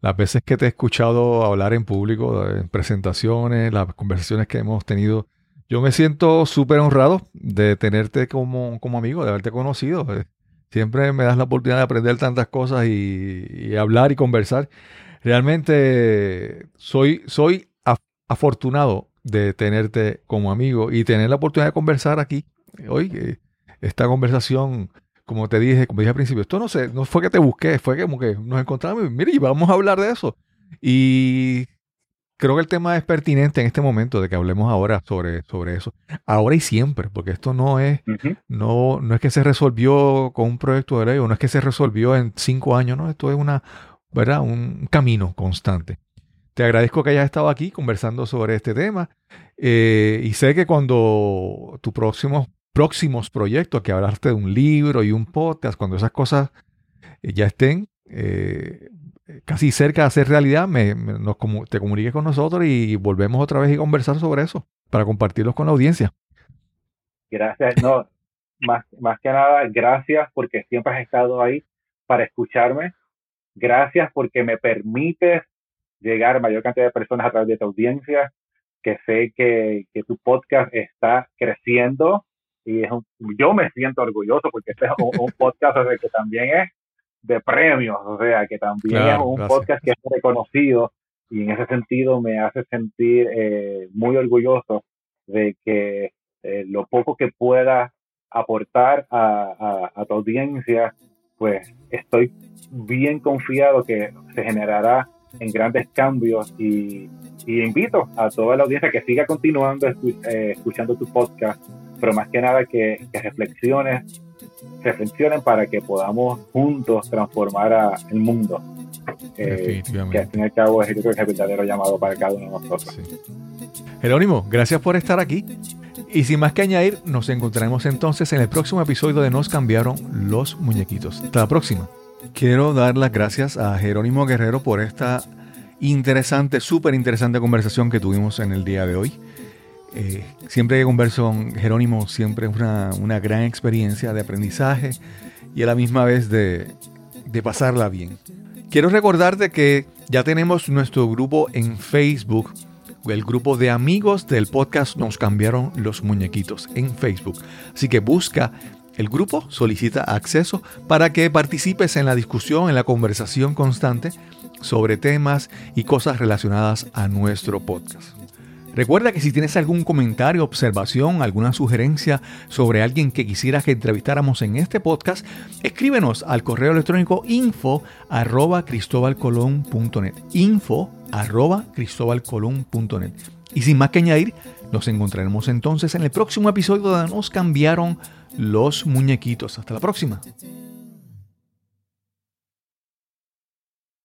Speaker 2: las veces que te he escuchado hablar en público, en presentaciones, las conversaciones que hemos tenido, yo me siento súper honrado de tenerte como, como, amigo, de haberte conocido. Eh, siempre me das la oportunidad de aprender tantas cosas y, hablar y conversar. Realmente soy, soy afortunado de tenerte como amigo y tener la oportunidad de conversar aquí hoy. Esta conversación como te dije, como dije al principio, esto no sé, no fue que te busqué, fue que como que nos encontramos y mire, y vamos a hablar de eso. Y creo que el tema es pertinente en este momento de que hablemos ahora sobre, sobre eso. Ahora y siempre, porque esto no es, no, no es que se resolvió con un proyecto de ley o no es que se resolvió en cinco años, no, esto es una, ¿verdad? un camino constante. Te agradezco que hayas estado aquí conversando sobre este tema eh, y sé que cuando tus próximos, próximos proyectos, que hablaste de un libro y un podcast, cuando esas cosas eh, ya estén eh, casi cerca de hacer realidad, me, nos, te comuniques con nosotros y volvemos otra vez a conversar sobre eso para compartirlos con la audiencia.
Speaker 1: Gracias, no, más, más que nada, gracias porque siempre has estado ahí para escucharme. Gracias porque me permites llegar a mayor cantidad de personas a través de tu audiencia, que sé que tu podcast está creciendo y es un, yo me siento orgulloso porque este es un, podcast que también es de premios, o sea, que también es un podcast que es reconocido y en ese sentido me hace sentir eh, muy orgulloso de que eh, lo poco que pueda aportar a, a, a tu audiencia, pues estoy bien confiado que se generará en grandes cambios y, invito a toda la audiencia que siga continuando eh, escuchando tu podcast, pero más que nada que, que reflexiones, reflexionen para que podamos juntos transformar a el mundo. Eh, que al fin y al cabo es, el verdadero llamado para cada uno de nosotros.
Speaker 2: Jerónimo, gracias por estar aquí. Y sin más que añadir, nos encontraremos entonces en el próximo episodio de Nos cambiaron los muñequitos. Hasta la próxima. Quiero dar las gracias a Jerónimo Guerrero por esta interesante, súper interesante conversación que tuvimos en el día de hoy. Eh, siempre que converso con Jerónimo, siempre es una, una, gran experiencia de aprendizaje y a la misma vez de, de pasarla bien. Quiero recordarte que ya tenemos nuestro grupo en Facebook, el grupo de amigos del podcast Nos cambiaron los muñequitos en Facebook. Así que busca el grupo solicita acceso para que participes en la discusión, en la conversación constante sobre temas y cosas relacionadas a nuestro podcast. Recuerda que si tienes algún comentario, observación, alguna sugerencia sobre alguien que quisieras que entrevistáramos en este podcast, escríbenos al correo electrónico info arroba. Info arroba. Y sin más que añadir, nos encontraremos entonces en el próximo episodio donde nos cambiaron los muñequitos. Hasta la próxima.